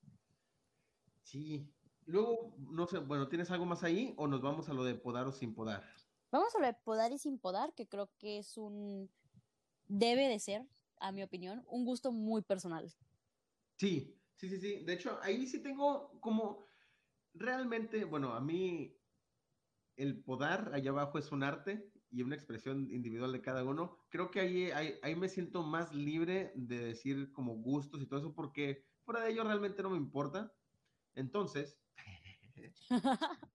Sí. Luego, no sé, bueno, ¿tienes algo más ahí o nos vamos a lo de podar o sin podar? Vamos a lo de podar y sin podar, que creo que es un, debe de ser, a mi opinión, un gusto muy personal. Sí, sí, sí, sí. De hecho, ahí sí tengo como, realmente, bueno, a mí el podar allá abajo es un arte y una expresión individual de cada uno. Creo que ahí, ahí, ahí, me siento más libre de decir como gustos y todo eso, porque fuera de ello realmente no me importa. Entonces,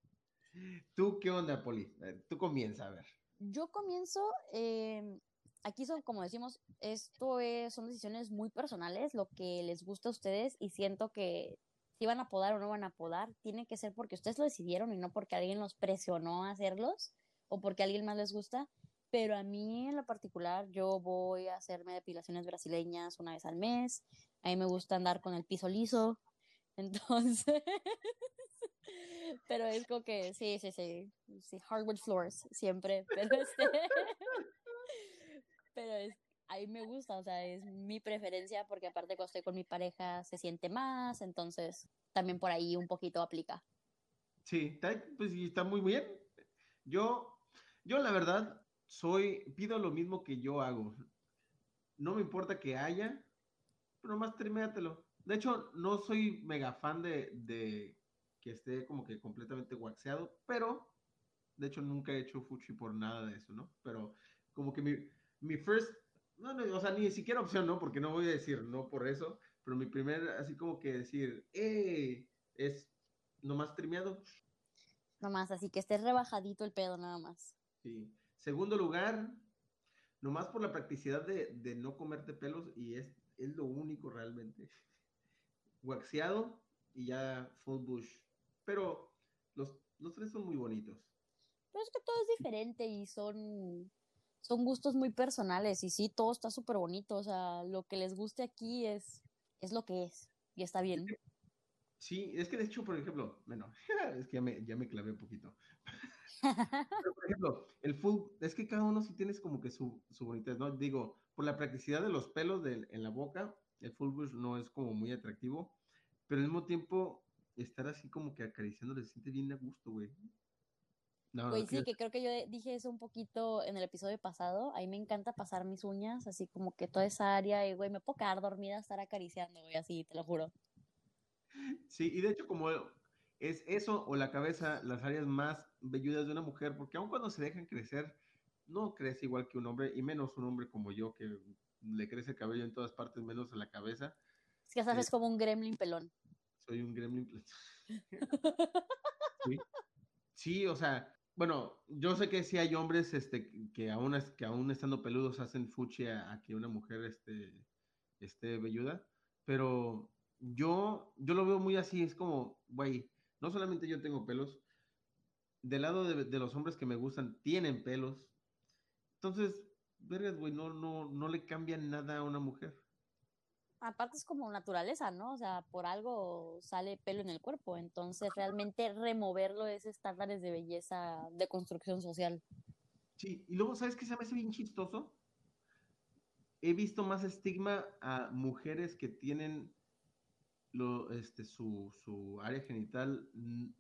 ¿tú qué onda, Poli? Tú comienza, a ver. Yo comienzo, eh, aquí son, como decimos, esto es, son decisiones muy personales, lo que les gusta a ustedes y siento que si van a podar o no van a podar, tiene que ser porque ustedes lo decidieron y no porque alguien los presionó a hacerlos o porque a alguien más les gusta. Pero a mí en lo particular, yo voy a hacerme depilaciones brasileñas una vez al mes. A mí me gusta andar con el piso liso. Entonces, pero es como que sí, sí, sí, sí, hardwood floors siempre, pero este, pero es, ahí me gusta, o sea, es mi preferencia porque aparte cuando estoy con mi pareja se siente más, entonces también por ahí un poquito aplica. Sí, está, pues está muy bien. Yo, yo la verdad soy, pido lo mismo que yo hago. No me importa que haya, pero más triméatelo. De hecho, no soy mega fan de, de que esté como que completamente waxeado, pero de hecho nunca he hecho fuchi por nada de eso, ¿no? Pero como que mi, mi first no, no, o sea, ni siquiera opción, ¿no? Porque no voy a decir no por eso, pero mi primer, así como que decir, eh, es nomás trimeado. Nomás, así que esté rebajadito el pedo, nada más. Sí. Segundo lugar, nomás por la practicidad de, de no comerte pelos, y es, es lo único realmente. Waxeado y ya full bush. Pero los, los tres son muy bonitos. Pero es que todo es diferente y son son gustos muy personales y sí, todo está súper bonito, o sea, lo que les guste aquí es, es lo que es y está bien. Sí, es que de hecho, por ejemplo, bueno, es que ya me, ya me clavé un poquito. por ejemplo, el full, es que cada uno sí tienes como que su, su bonita, ¿no? Digo, por la practicidad de los pelos de, en la boca, el full bush no es como muy atractivo, pero al mismo tiempo estar así como que acariciando se siente bien a gusto, güey. Pues sí, que creo que yo dije eso un poquito en el episodio pasado. A mí me encanta pasar mis uñas, así como que toda esa área, y güey, me puedo quedar dormida, estar acariciando, güey, así, te lo juro. Sí, y de hecho, como es eso o la cabeza, las áreas más velludas de una mujer, porque aun cuando se dejan crecer, no crece igual que un hombre, y menos un hombre como yo, que le crece el cabello en todas partes, menos en la cabeza. Es que sabes, eh, como un gremlin pelón. Soy un gremlin pelón. sí. sí, o sea, bueno, yo sé que sí hay hombres este, que, aún, que aún estando peludos hacen fuchi a, que una mujer este, esté velluda, pero yo, yo lo veo muy así, es como, güey, no solamente yo tengo pelos, del lado de, los hombres que me gustan tienen pelos, entonces, vergas, güey, no, no, no le cambian nada a una mujer aparte es como naturaleza, ¿no? O sea, por algo sale pelo en el cuerpo, entonces realmente removerlo es estándares de belleza de construcción social. Sí, y luego, ¿sabes qué se me hace bien chistoso? He visto más estigma a mujeres que tienen lo, este, su, su área genital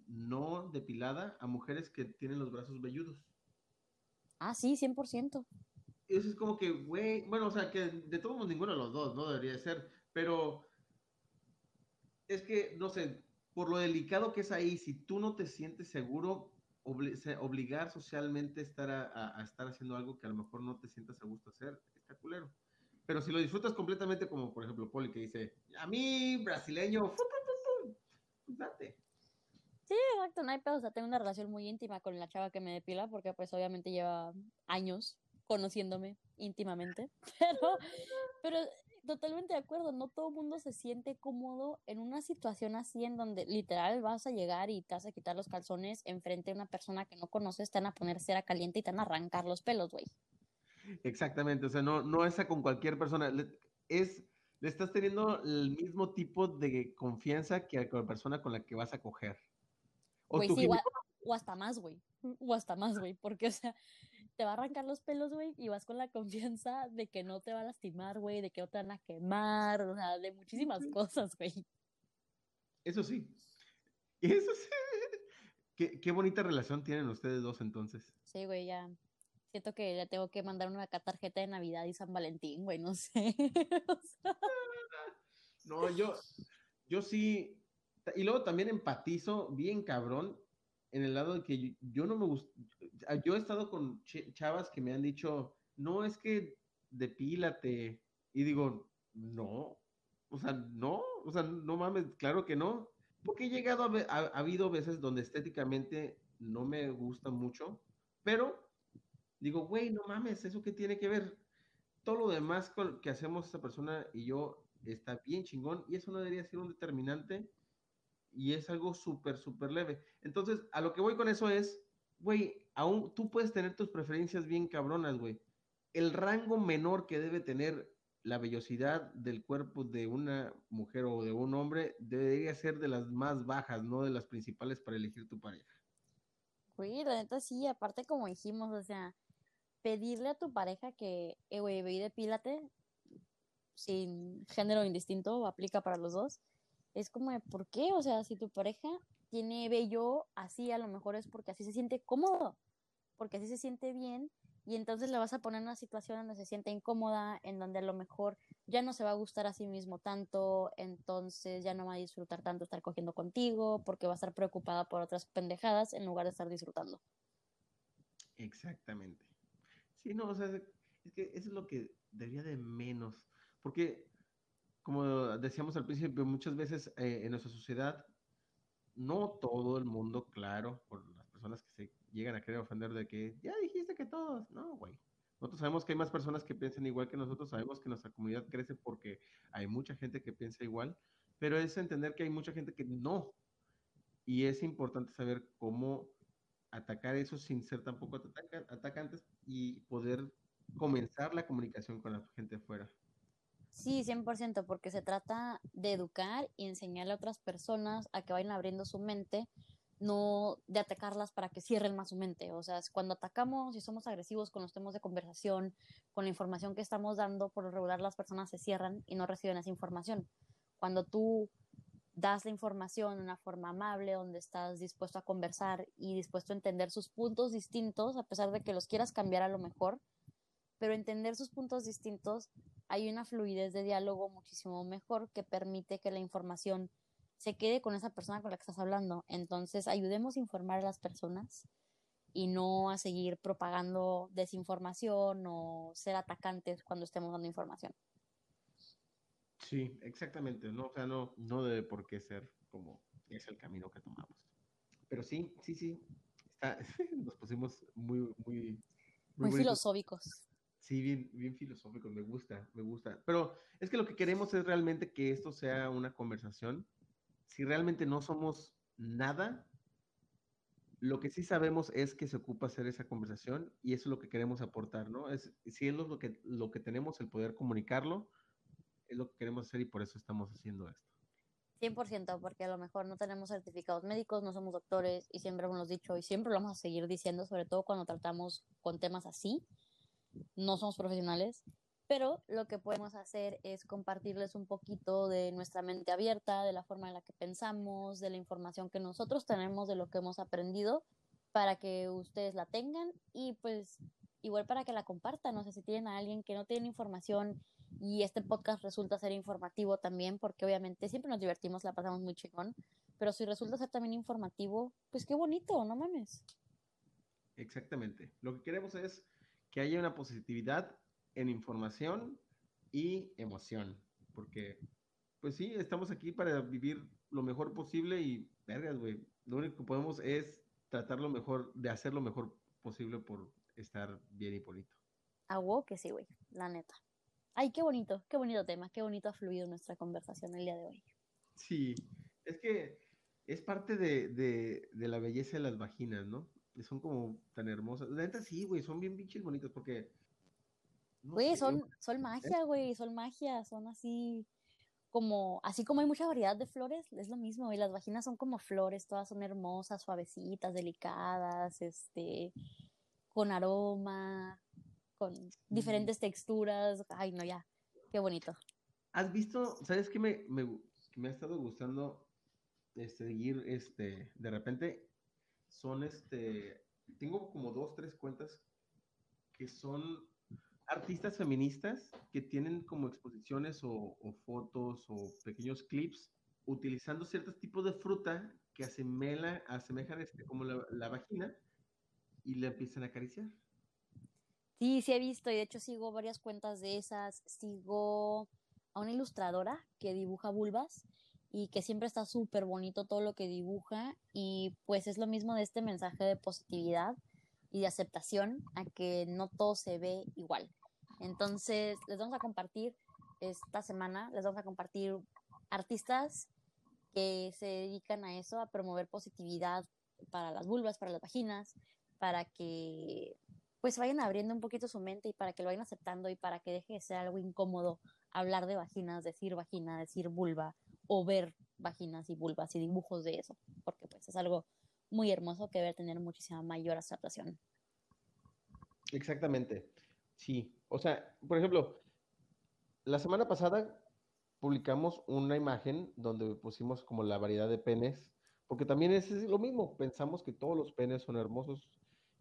no depilada a mujeres que tienen los brazos velludos. Ah, sí, 100% eso es como que, güey, bueno, o sea, que de todos modos ninguno de los dos, ¿no? Debería ser, pero es que, no sé, por lo delicado que es ahí, si tú no te sientes seguro, obligar socialmente estar a, estar haciendo algo que a lo mejor no te sientas a gusto hacer, está culero. Pero si lo disfrutas completamente, como por ejemplo Poli que dice, a mí, brasileño, pues date. Sí, exacto, no hay pedo, o sea, tengo una relación muy íntima con la chava que me depila, porque pues obviamente lleva años conociéndome íntimamente, pero, pero totalmente de acuerdo, no todo el mundo se siente cómodo en una situación así en donde literal vas a llegar y te vas a quitar los calzones enfrente de una persona que no conoces, te van a poner cera caliente y te van a arrancar los pelos, güey. Exactamente, o sea, no, no es con cualquier persona, es, le estás teniendo el mismo tipo de confianza que con la persona con la que vas a coger. O, o hasta más, güey, o hasta más, güey, porque, o sea, te va a arrancar los pelos, güey, y vas con la confianza de que no te va a lastimar, güey, de que no te van a quemar, o sea, de muchísimas cosas, güey. Eso sí. Eso sí. Qué, qué bonita relación tienen ustedes dos entonces. Sí, güey, ya. Siento que le tengo que mandar una tarjeta de Navidad y San Valentín, güey, no sé. no, yo, yo sí. Y luego también empatizo bien cabrón en el lado de que yo, no me gusta, yo he estado con chavas que me han dicho, no, es que depílate, y digo, no, o sea, no, o sea, no mames, claro que no, porque he llegado a, ha, ha habido veces donde estéticamente no me gusta mucho, pero digo, güey, no mames, ¿eso qué tiene que ver? Todo lo demás que hacemos esa persona y yo está bien chingón y eso no debería ser un determinante y es algo súper, súper leve. Entonces, a lo que voy con eso es, güey, aún tú puedes tener tus preferencias bien cabronas, güey. El rango menor que debe tener la vellosidad del cuerpo de una mujer o de un hombre debería ser de las más bajas, no de las principales para elegir tu pareja. Güey, la neta sí, aparte como dijimos, o sea, pedirle a tu pareja que, eh, güey, ve y depílate sin género indistinto, aplica para los dos es como ¿por qué? O sea, si tu pareja tiene vello así, a lo mejor es porque así se siente cómodo, porque así se siente bien, y entonces le vas a poner en una situación donde se siente incómoda, en donde a lo mejor ya no se va a gustar a sí mismo tanto, entonces ya no va a disfrutar tanto estar cogiendo contigo, porque va a estar preocupada por otras pendejadas en lugar de estar disfrutando. Exactamente. Sí, no, o sea, es que eso es lo que debería de menos, porque como decíamos al principio, muchas veces eh, en nuestra sociedad, no todo el mundo, claro, por las personas que se llegan a querer ofender de que ya dijiste que todos, no, güey. Nosotros sabemos que hay más personas que piensan igual que nosotros, sabemos que nuestra comunidad crece porque hay mucha gente que piensa igual, pero es entender que hay mucha gente que no. Y es importante saber cómo atacar eso sin ser tampoco atacantes y poder comenzar la comunicación con la gente afuera. Sí, 100%, porque se trata de educar y enseñarle a otras personas a que vayan abriendo su mente, no de atacarlas para que cierren más su mente. O sea, cuando atacamos y somos agresivos con los temas de conversación, con la información que estamos dando, por lo regular las personas se cierran y no reciben esa información. Cuando tú das la información de una forma amable, donde estás dispuesto a conversar y dispuesto a entender sus puntos distintos, a pesar de que los quieras cambiar a lo mejor, pero entender sus puntos distintos hay una fluidez de diálogo muchísimo mejor que permite que la información se quede con esa persona con la que estás hablando. Entonces, ayudemos a informar a las personas y no a seguir propagando desinformación o ser atacantes cuando estemos dando información. Sí, exactamente. No, o sea, no, no debe por qué ser como es el camino que tomamos. Pero sí, sí, sí. nos pusimos muy, muy, muy, filosóficos. Sí, bien, bien me gusta, me gusta. Pero es que lo que queremos es realmente que esto sea una conversación. Si realmente no somos nada, lo que sí sabemos es que se ocupa hacer esa conversación y eso es lo que queremos aportar, ¿no? Es, si es lo que, lo que tenemos, el poder comunicarlo, es lo que queremos hacer y por eso estamos haciendo esto. 100%, porque a lo mejor no tenemos certificados médicos, no somos doctores y siempre hemos dicho y siempre lo vamos a seguir diciendo, sobre todo cuando tratamos con temas así, no somos profesionales, pero lo que podemos hacer es compartirles un poquito de nuestra mente abierta, de la forma en la que pensamos, de la información que nosotros tenemos, de lo que hemos aprendido, para que ustedes la tengan y pues igual para que la compartan. No sé si tienen a alguien que no tiene información y este podcast resulta ser informativo también, porque obviamente siempre nos divertimos, la pasamos muy chingón, pero si resulta ser también informativo, pues qué bonito, no mames. Exactamente. Lo que queremos es que haya una positividad en información y emoción, porque pues sí, estamos aquí para vivir lo mejor posible y, vergas, güey, lo único que podemos es tratar lo mejor, de hacer lo mejor posible por estar bien y bonito. A que sí, güey, la neta. Ay, qué bonito, qué bonito tema, qué bonito ha fluido nuestra conversación el día de hoy. Sí, es que es parte de, de, de la belleza de las vaginas, ¿no? Son como tan hermosas. La neta sí, güey, son bien pinches bonitas porque... güey, son, son magia, güey, son magia, son así como, así como hay mucha variedad de flores, es lo mismo, y las vaginas son como flores, todas son hermosas, suavecitas, delicadas, este, con aroma, con diferentes texturas. Ay, no, ya, qué bonito. ¿Has visto, sabes qué me, me, me ha estado gustando este, seguir, este, de repente, son, este, tengo como dos, tres cuentas que son artistas feministas que tienen como exposiciones o, fotos o pequeños clips utilizando ciertos tipos de fruta que asemela, asemejan este, como la, la, vagina y le empiezan a acariciar. Sí, sí he visto y de hecho sigo varias cuentas de esas. Sigo a una ilustradora que dibuja vulvas y que siempre está súper bonito todo lo que dibuja y pues es lo mismo de este mensaje de positividad y de aceptación a que no todo se ve igual. Entonces, les vamos a compartir esta semana, les vamos a compartir artistas que se dedican a eso, a promover positividad para las vulvas, para las vaginas, para que pues vayan abriendo un poquito su mente y para que lo vayan aceptando y para que deje de ser algo incómodo hablar de vaginas, decir vagina, decir vulva o ver vaginas y vulvas y dibujos de eso, porque pues es algo muy hermoso que debe tener muchísima mayor aceptación. Exactamente, sí. O sea, por ejemplo, la semana pasada publicamos una imagen donde pusimos como la variedad de penes, porque también es, lo mismo, pensamos que todos los penes son hermosos.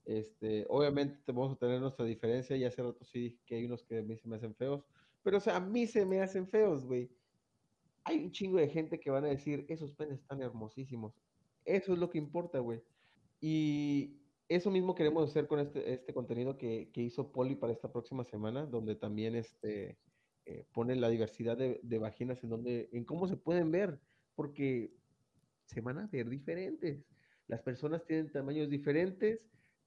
Este, obviamente vamos a tener nuestra diferencia, y hace rato sí que hay unos que a mí se me hacen feos, pero o sea, a mí se me hacen feos, güey hay un chingo de gente que van a decir, esos penes están hermosísimos. Eso es lo que importa, güey. Y eso mismo queremos hacer con este, este contenido que, hizo Poli para esta próxima semana, donde también este, eh, pone la diversidad de, vaginas en, donde, en cómo se pueden ver, porque se van a ver diferentes. Las personas tienen tamaños diferentes,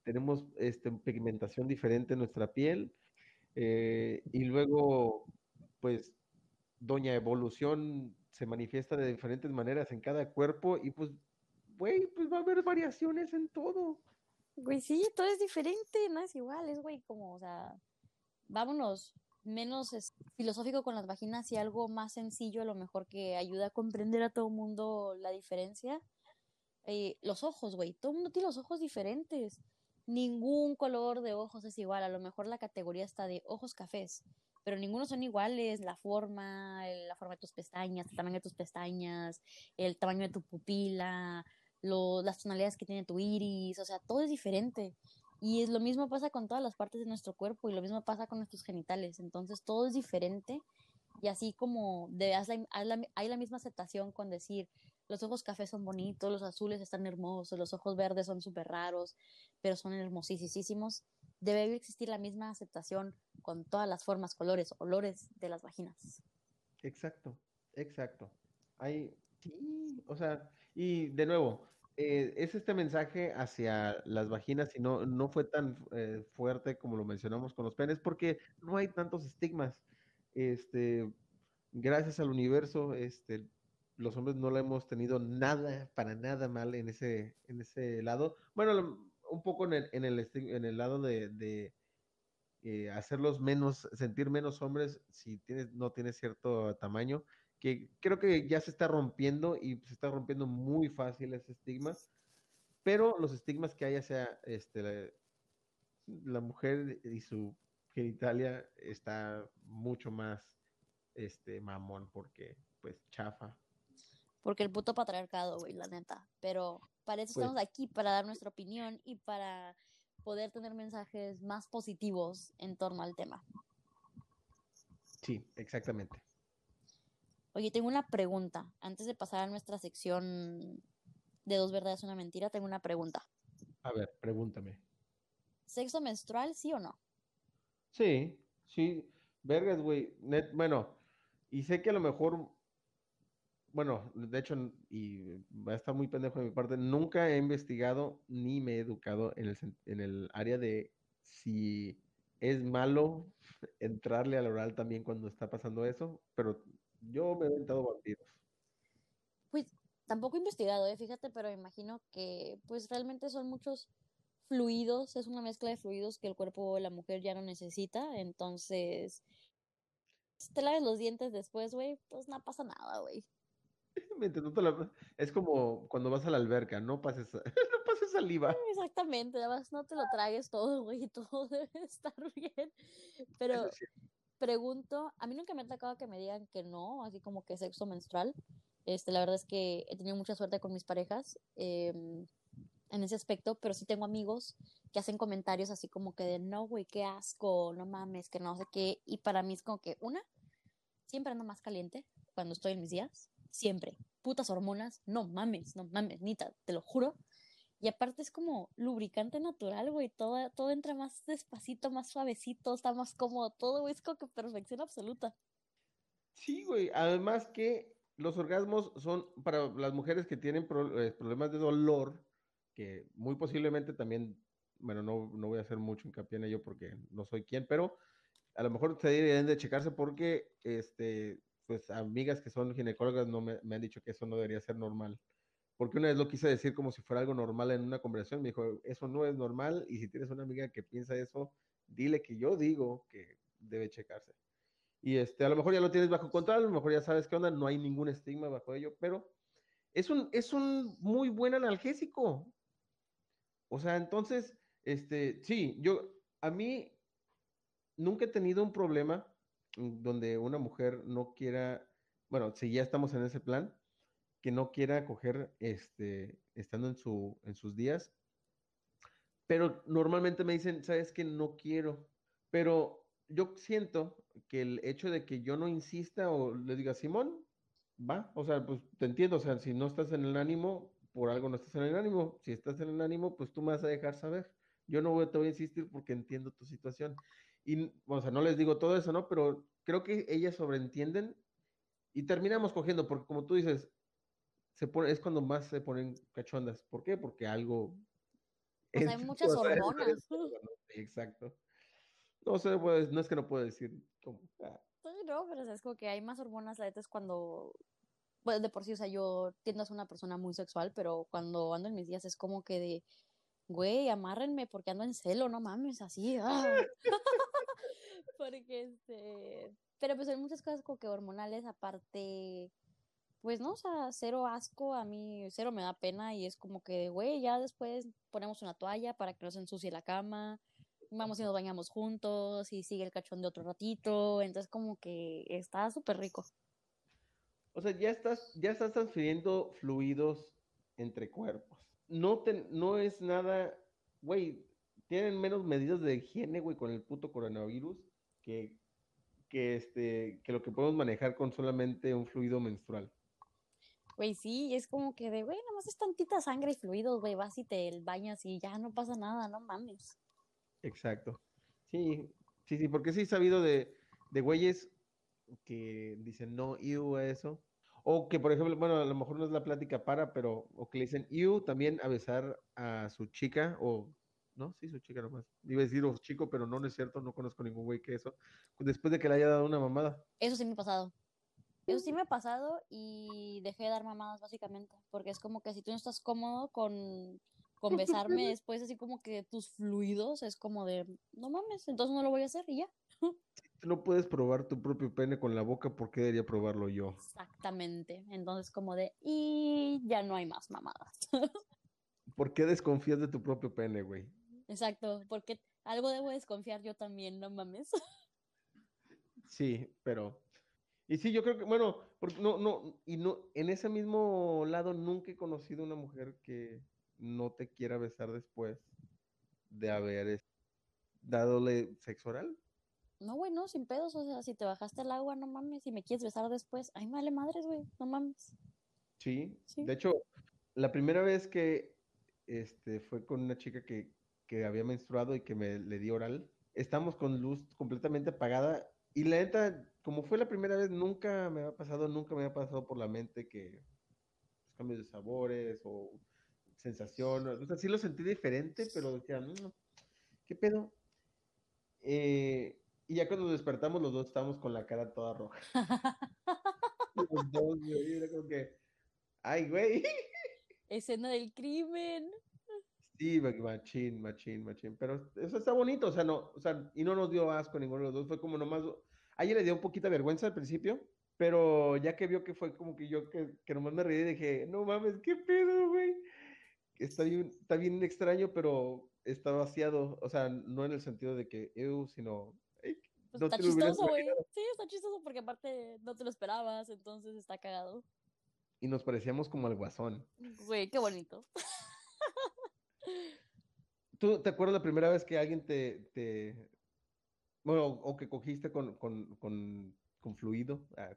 tenemos este, pigmentación diferente en nuestra piel, eh, y luego, pues Doña Evolución se manifiesta de diferentes maneras en cada cuerpo y pues, güey, pues va a haber variaciones en todo. Güey, sí, todo es diferente, no es igual, es güey, como, o sea, vámonos menos filosófico con las vaginas y algo más sencillo, a lo mejor que ayuda a comprender a todo el mundo la diferencia. Eh, los ojos, güey, todo el mundo tiene los ojos diferentes. Ningún color de ojos es igual, a lo mejor la categoría está de ojos cafés pero ninguno son iguales, la forma, la forma de tus pestañas, el tamaño de tus pestañas, el tamaño de tu pupila, las tonalidades que tiene tu iris, o sea, todo es diferente. Y es lo mismo pasa con todas las partes de nuestro cuerpo y lo mismo pasa con nuestros genitales. Entonces todo es diferente y así como de, hay la misma aceptación con decir los ojos cafés son bonitos, los azules están hermosos, los ojos verdes son súper raros, pero son hermosísimos debe existir la misma aceptación con todas las formas, colores, olores de las vaginas. Exacto, exacto. Hay, sí, o sea, y de nuevo, eh, es este mensaje hacia las vaginas y no, no fue tan eh, fuerte como lo mencionamos con los penes, porque no hay tantos estigmas. Este, gracias al universo, este, los hombres no lo hemos tenido nada, para nada mal en ese, en ese lado. Bueno, un poco en el, en el, en el lado de, eh, hacerlos menos, sentir menos hombres si tienes, no tienes cierto tamaño, que creo que ya se está rompiendo y se está rompiendo muy fácil ese estigma, pero los estigmas que haya sea este, la, mujer y su genitalia está mucho más este mamón porque pues chafa. Porque el puto patriarcado, güey, la neta. Pero para eso estamos aquí, para dar nuestra opinión y para poder tener mensajes más positivos en torno al tema. Sí, exactamente. Oye, tengo una pregunta. Antes de pasar a nuestra sección de dos verdades, una mentira, tengo una pregunta. A ver, pregúntame. ¿Sexo menstrual, sí o no? Sí, sí. Vergas, güey. Bueno, y sé que a lo mejor bueno, de hecho, y estar muy pendejo de mi parte, nunca he investigado ni me he educado en el, en el área de si es malo entrarle al oral también cuando está pasando eso, pero yo me he inventado vampiros. Pues tampoco he investigado, ¿eh? fíjate, pero imagino que pues realmente son muchos fluidos, es una mezcla de fluidos que el cuerpo de la mujer ya no necesita, entonces si te laves los dientes después, güey, pues no pasa nada, güey. Es como cuando vas a la alberca, no pases, no pases saliva. Exactamente, además no te lo tragues todo, güey, todo debe estar bien. Pero pregunto, a mí nunca me ha tocado que me digan que no, así como que sexo menstrual. Este, la verdad es que he tenido mucha suerte con mis parejas em, en ese aspecto, pero sí tengo amigos que hacen comentarios así como que de no, güey, qué asco, no mames, que no sé qué. Y para mí es como que, una, siempre ando más caliente cuando estoy en mis días, siempre. Putas hormonas, no mames, no mames, Nita, te lo juro. Y aparte es como lubricante natural, güey. Todo, todo entra más despacito, más suavecito, está más cómodo. Todo, güey, es como que perfección absoluta. Sí, güey. Además que los orgasmos son para las mujeres que tienen eh, problemas de dolor, que muy posiblemente también, bueno, no, no voy a hacer mucho hincapié en ello porque no soy quien, pero a lo mejor se deben de checarse porque, este, pues amigas que son ginecólogas no me, han dicho que eso no debería ser normal porque una vez lo quise decir como si fuera algo normal en una conversación, me dijo, eso no es normal y si tienes una amiga que piensa eso, dile que yo digo que debe checarse. Y este, a lo mejor ya lo tienes bajo control, a lo mejor ya sabes qué onda, no hay ningún estigma bajo ello, pero es un, es un muy buen analgésico. O sea, entonces, este, sí, yo, a mí nunca he tenido un problema donde una mujer no quiera, bueno, si ya estamos en ese plan, que no quiera coger este, estando en, su, en sus días. Pero normalmente me dicen, sabes que no quiero. Pero yo siento que el hecho de que yo no insista o le diga, Simón, va, o sea, pues te entiendo, o sea, si no estás en el ánimo, por algo no estás en el ánimo. Si estás en el ánimo, pues tú me vas a dejar saber. Yo no voy, te voy a insistir porque entiendo tu situación. Y, o sea, no les digo todo eso, ¿no? Pero creo que ellas sobreentienden y terminamos cogiendo, porque como tú dices, se pone, es cuando más se ponen cachondas. ¿Por qué? Porque algo... Pues hay muchas hormonas. Exacto. No sé, pues, no es que no puedo decir como... Ah. no, pero es como que hay más hormonas, la neta es cuando... Pues de por sí, o sea, yo tiendo a ser una persona muy sexual, pero cuando ando en mis días es como que de, güey, amárrenme porque ando en celo, no mames, así. ¡ah! porque este... Pero pues hay muchas cosas como que hormonales, aparte pues no, o sea, cero asco, a mí cero me da pena y es como que, güey, ya después ponemos una toalla para que no se ensucie la cama, vamos y nos bañamos juntos y sigue el cachón de otro ratito, entonces como que está súper rico. O sea, ya estás, ya estás transfiriendo fluidos entre cuerpos. No, te, no es nada, güey, tienen menos medidas de higiene, güey, con el puto coronavirus que, que, este, que lo que podemos manejar con solamente un fluido menstrual. Güey, sí, es como que de, güey, nomás es tantita sangre y fluidos, güey, vas y te bañas y ya no pasa nada, no mames. Exacto. Sí, sí, sí, porque sí he sabido de, de güeyes que dicen no, iu eso. O que, por ejemplo, bueno, a lo mejor no es la plática para, pero, o que le dicen iu también a besar a su chica, o, no, sí, su chica nomás. Iba a decir o chico, pero no, no es cierto, no conozco ningún güey que eso. Después de que le haya dado una mamada. Eso sí me ha pasado. Eso sí me ha pasado y dejé de dar mamadas básicamente, porque es como que si tú no estás cómodo con, con besarme después, así como que tus fluidos, es como de, no mames, entonces no lo voy a hacer y ya. Si no puedes probar tu propio pene con la boca, ¿por qué debería probarlo yo? Exactamente, entonces como de, y ya no hay más mamadas. ¿Por qué desconfías de tu propio pene, güey? Exacto, porque algo debo desconfiar yo también, no mames. Sí, pero y sí, yo creo que, bueno, porque no, no, y no, en ese mismo lado nunca he conocido una mujer que no te quiera besar después de haber dadole sexo oral. No, güey, no, sin pedos, o sea, si te bajaste el agua, no mames, si me quieres besar después, ay, vale madres, güey, no mames. Sí, sí, de hecho, la primera vez que este, fue con una chica que, que había menstruado y que me le di oral, estamos con luz completamente apagada y la neta, como fue la primera vez, nunca me ha pasado, nunca me ha pasado por la mente que pues, cambios de sabores o sensación, o sea, sí lo sentí diferente, pero decía, no, ¿qué pedo? Eh, y ya cuando despertamos, los dos estábamos con la cara toda roja. los dos, güey, era como que, ay, güey. Escena del crimen. Sí, machín, machín, machín. Pero eso está bonito, o sea, no, o sea, y no nos dio asco ninguno de los dos, fue como nomás. A ella le dio un poquito de vergüenza al principio, pero ya que vio que fue como que yo que, que nomás me reí, dije, no mames, qué pedo, güey. Está bien, está bien extraño, pero está vaciado, o sea, no en el sentido de que, eu, sino. pues está chistoso, güey. Sí, está chistoso porque aparte no te lo esperabas, entonces está cagado. Y nos parecíamos como al guasón. Güey, qué bonito. ¿Tú te acuerdas la primera vez que alguien te, te bueno, o que cogiste con, con, con, con fluido ah,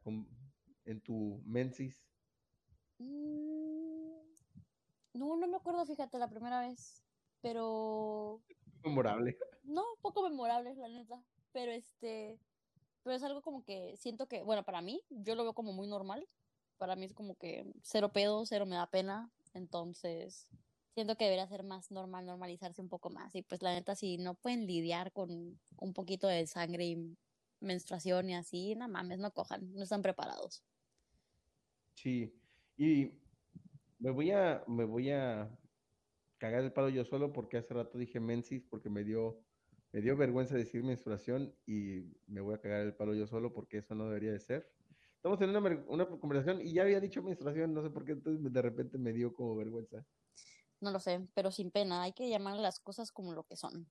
en tu mensis? Mm, no, no me acuerdo, fíjate, la primera vez, pero... Memorable. No, poco memorable, la neta, pero este, pero es algo como que siento que, bueno, para mí, yo lo veo como muy normal, para mí es como que cero pedo, cero me da pena, entonces siento que debería ser más normal, normalizarse un poco más. Y pues la neta, si no pueden lidiar con un poquito de sangre y menstruación y así, nada mames, no cojan, no están preparados. Sí, y me voy a, me voy a cagar el palo yo solo porque hace rato dije mensis porque me dio, me dio vergüenza decir menstruación y me voy a cagar el palo yo solo porque eso no debería de ser. Estamos en una, una conversación y ya había dicho menstruación, no sé por qué entonces de repente me dio como vergüenza. No lo sé, pero sin pena, hay que llamar las cosas como lo que son.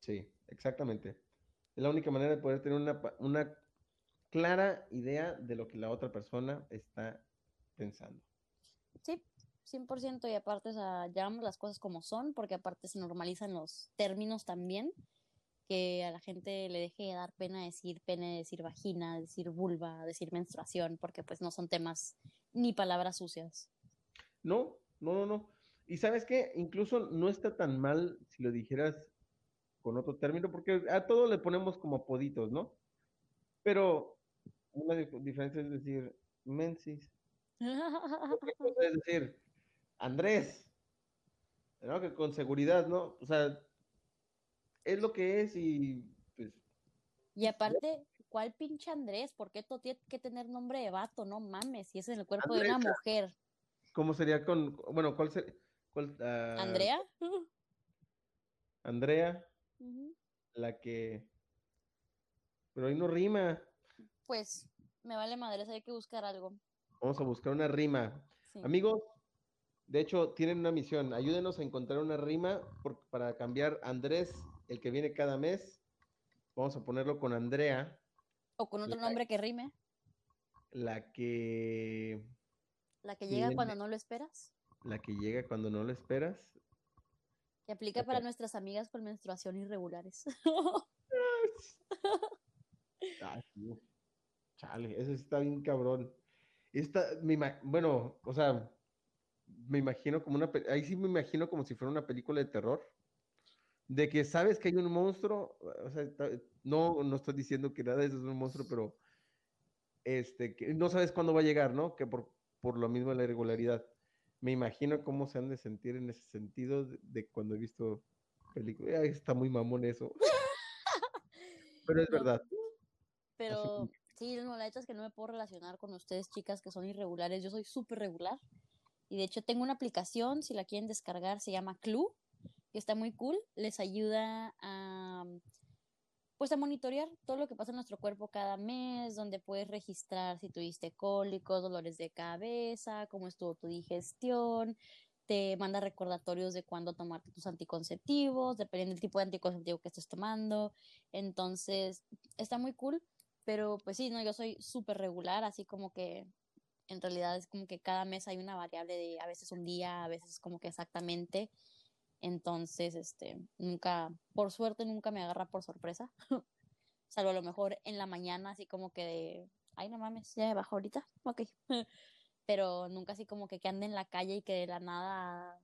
Sí, exactamente. Es la única manera de poder tener una, una clara idea de lo que la otra persona está pensando. Sí, 100% y aparte, o sea, llamamos las cosas como son, porque aparte se normalizan los términos también, que a la gente le deje de dar pena decir pene, decir vagina, decir vulva, decir menstruación, porque pues no son temas ni palabras sucias. No, no, no, no. Y sabes qué, incluso no está tan mal si lo dijeras con otro término, porque a todo le ponemos como poditos, ¿no? Pero una diferencia es decir mensis. es decir Andrés, ¿no? Que con seguridad, ¿no? O sea, es lo que es y pues. Y aparte, ¿cuál pinche Andrés? ¿Por qué todo tiene que tener nombre de vato? No mames, si es en el cuerpo de una mujer. ¿Cómo sería con, bueno, cuál sería? Ah, ¿Andrea? Andrea, la que... Pero ahí no rima. Pues me vale madre, hay que buscar algo. Vamos a buscar una rima. Amigos, de hecho, tienen una misión. Ayúdenos a encontrar una rima para cambiar Andrés, el que viene cada mes. Vamos a ponerlo con Andrea. O con otro nombre que rime. La que... La que llega cuando no lo esperas la que llega cuando no lo esperas. Que aplica para nuestras amigas con menstruación irregulares. Chale, eso está bien cabrón. Esta, bueno, o sea, me imagino como una, ahí sí me imagino como si fuera una película de terror, de que sabes que hay un monstruo, o sea, no, no estoy diciendo que nada de eso es un monstruo, pero este, que no sabes cuándo va a llegar, ¿no? Que por, por lo mismo la irregularidad me imagino cómo se han de sentir en ese sentido de, cuando he visto películas. está muy mamón eso. Pero es verdad. Pero sí, no, la hecho es que no me puedo relacionar con ustedes, chicas, que son irregulares. Yo soy súper regular. Y de hecho tengo una aplicación, si la quieren descargar, se llama Clue, que está muy cool. Les ayuda a pues a monitorear todo lo que pasa en nuestro cuerpo cada mes, donde puedes registrar si tuviste cólicos, dolores de cabeza, cómo estuvo tu digestión, te manda recordatorios de cuándo tomarte tus anticonceptivos, dependiendo del tipo de anticonceptivo que estés tomando. Entonces, está muy cool, pero pues sí, no, yo soy súper regular, así como que en realidad es como que cada mes hay una variable de a veces un día, a veces como que exactamente. Entonces, este, nunca, por suerte, nunca me agarra por sorpresa. Salvo a lo mejor en la mañana, así como que de, ay, no mames, ya me bajo ahorita, ok. Pero nunca así como que, que ande en la calle y que de la nada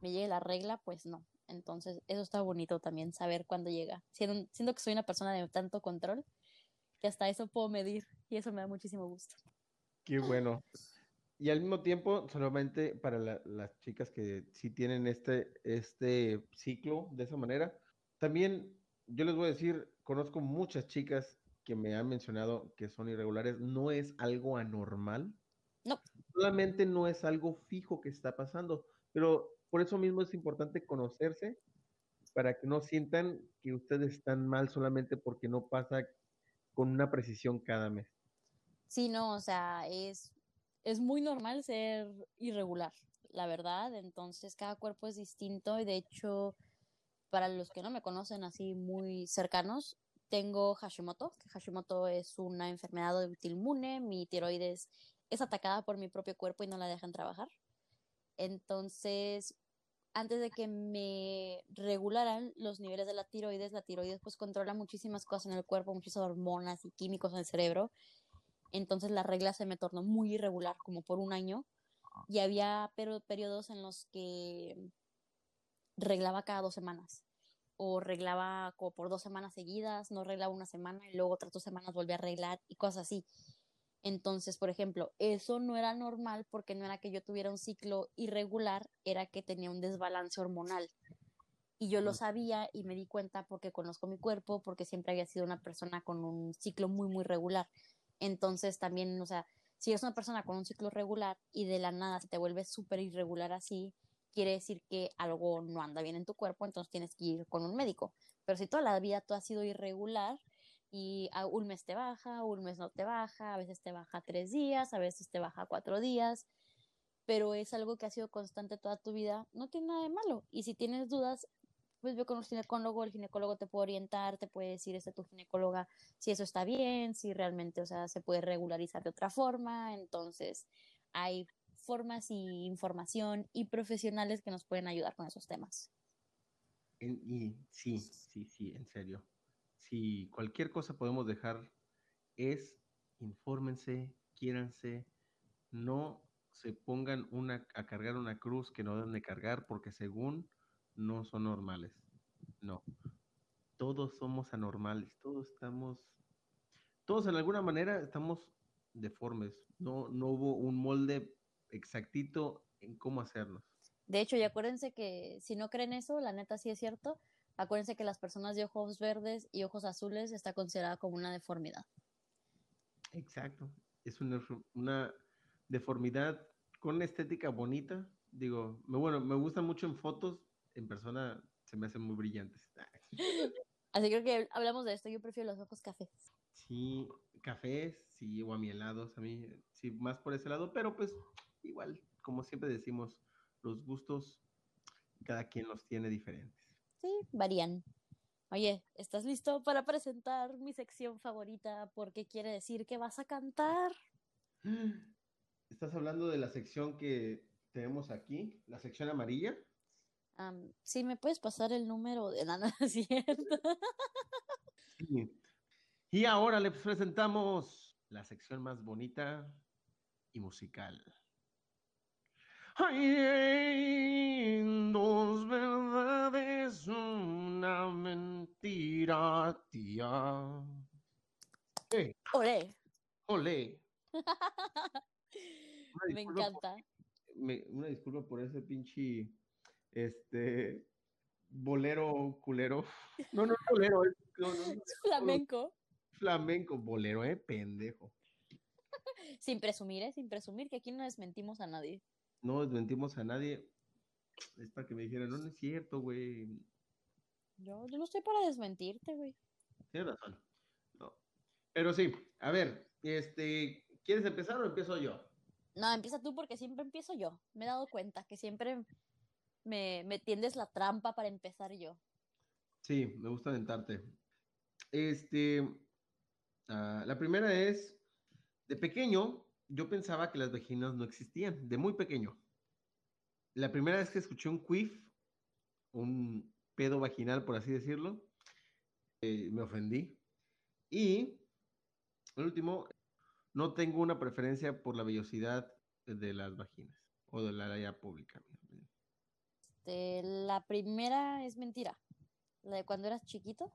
me llegue la regla, pues no. Entonces, eso está bonito también, saber cuándo llega. Siendo, siento que soy una persona de tanto control, que hasta eso puedo medir y eso me da muchísimo gusto. Qué bueno. Y al mismo tiempo, solamente para las chicas que sí tienen este, este ciclo de esa manera, también yo les voy a decir, conozco muchas chicas que me han mencionado que son irregulares. No es algo anormal. No. Solamente no es algo fijo que está pasando. Pero por eso mismo es importante conocerse para que no sientan que ustedes están mal solamente porque no pasa con una precisión cada mes. Sí, no, o sea, es, es muy normal ser irregular, la verdad. Entonces, cada cuerpo es distinto y de hecho, para los que no me conocen así muy cercanos, tengo Hashimoto, que Hashimoto es una enfermedad autoinmune, mi tiroides es atacada por mi propio cuerpo y no la dejan trabajar. Entonces, antes de que me regularan los niveles de la tiroides, la tiroides pues controla muchísimas cosas en el cuerpo, muchas hormonas y químicos en el cerebro. Entonces la regla se me tornó muy irregular, como por un año. Y había periodos en los que reglaba cada dos semanas. O reglaba como por dos semanas seguidas, no reglaba una semana y luego otras dos semanas volví a arreglar y cosas así. Entonces, por ejemplo, eso no era normal porque no era que yo tuviera un ciclo irregular, era que tenía un desbalance hormonal. Y yo lo sabía y me di cuenta porque conozco mi cuerpo, porque siempre había sido una persona con un ciclo muy, muy regular. Entonces, también, o sea, si eres una persona con un ciclo regular y de la nada se te vuelve súper irregular así, quiere decir que algo no anda bien en tu cuerpo, entonces tienes que ir con un médico. Pero si toda la vida tú has sido irregular, y un mes te baja, un mes no te baja, a veces te baja tres días, a veces te baja cuatro días, pero es algo que ha sido constante toda tu vida, no tiene nada de malo. Y si tienes dudas, pues ve con un ginecólogo, el ginecólogo te puede orientar, te puede decir este tu ginecóloga si eso está bien, si realmente, o sea, se puede regularizar de otra forma, entonces hay formas y información y profesionales que nos pueden ayudar con esos temas. Y, sí, sí, sí, en serio si cualquier cosa podemos dejar es infórmense, quiéranse, no se pongan una, a cargar una cruz que no deben de cargar porque según no son normales. No. Todos somos anormales, todos estamos, todos en alguna manera estamos deformes. No, no hubo un molde exactito en cómo hacernos. De hecho, y acuérdense que si no creen eso, la neta sí es cierto, Acuérdense que las personas de ojos verdes y ojos azules está considerada como una deformidad. Exacto. Es una, una deformidad con una estética bonita. Digo, bueno, me gustan mucho en fotos, en persona se me hacen muy brillantes. Así creo que hablamos de esto. Yo prefiero los ojos cafés. Sí, cafés, sí, o a mí helados, a mí, sí, más por ese lado, pero pues igual, como siempre decimos, los gustos, cada quien los tiene diferentes. Sí, varían. Oye, ¿estás listo para presentar mi sección favorita? Porque quiere decir que vas a cantar. ¿Estás hablando de la sección que tenemos aquí, la sección amarilla? Sí, ¿me puedes pasar el número de nada, cierto? Y ahora les presentamos la sección más bonita y musical. Hay dos verdades, una mentira, tía. Hey. Olé. Olé. me encanta. una disculpa por ese pinche, este, bolero culero. No, no, bolero, es, flamenco. Flamenco, bolero, eh, pendejo. Sin presumir, eh, sin presumir que aquí no desmentimos a nadie no desmentimos a nadie. Es para que me dijeran, no, no es cierto, güey. Yo, yo no estoy para desmentirte, güey. Tienes razón. No. Pero sí, a ver, este, ¿quieres empezar o empiezo yo? No, empieza tú porque siempre empiezo yo. Me he dado cuenta que siempre me, tiendes la trampa para empezar yo. Sí, me gusta aventarte. Este, ah, la primera es, de pequeño, yo pensaba que las vaginas no existían, de muy pequeño. La primera vez que escuché un quiff, un pedo vaginal, por así decirlo, eh, me ofendí. Y, el último, no tengo una preferencia por la vellosidad de las vaginas o de la área pública. Este, la primera es mentira. La de cuando eras chiquito.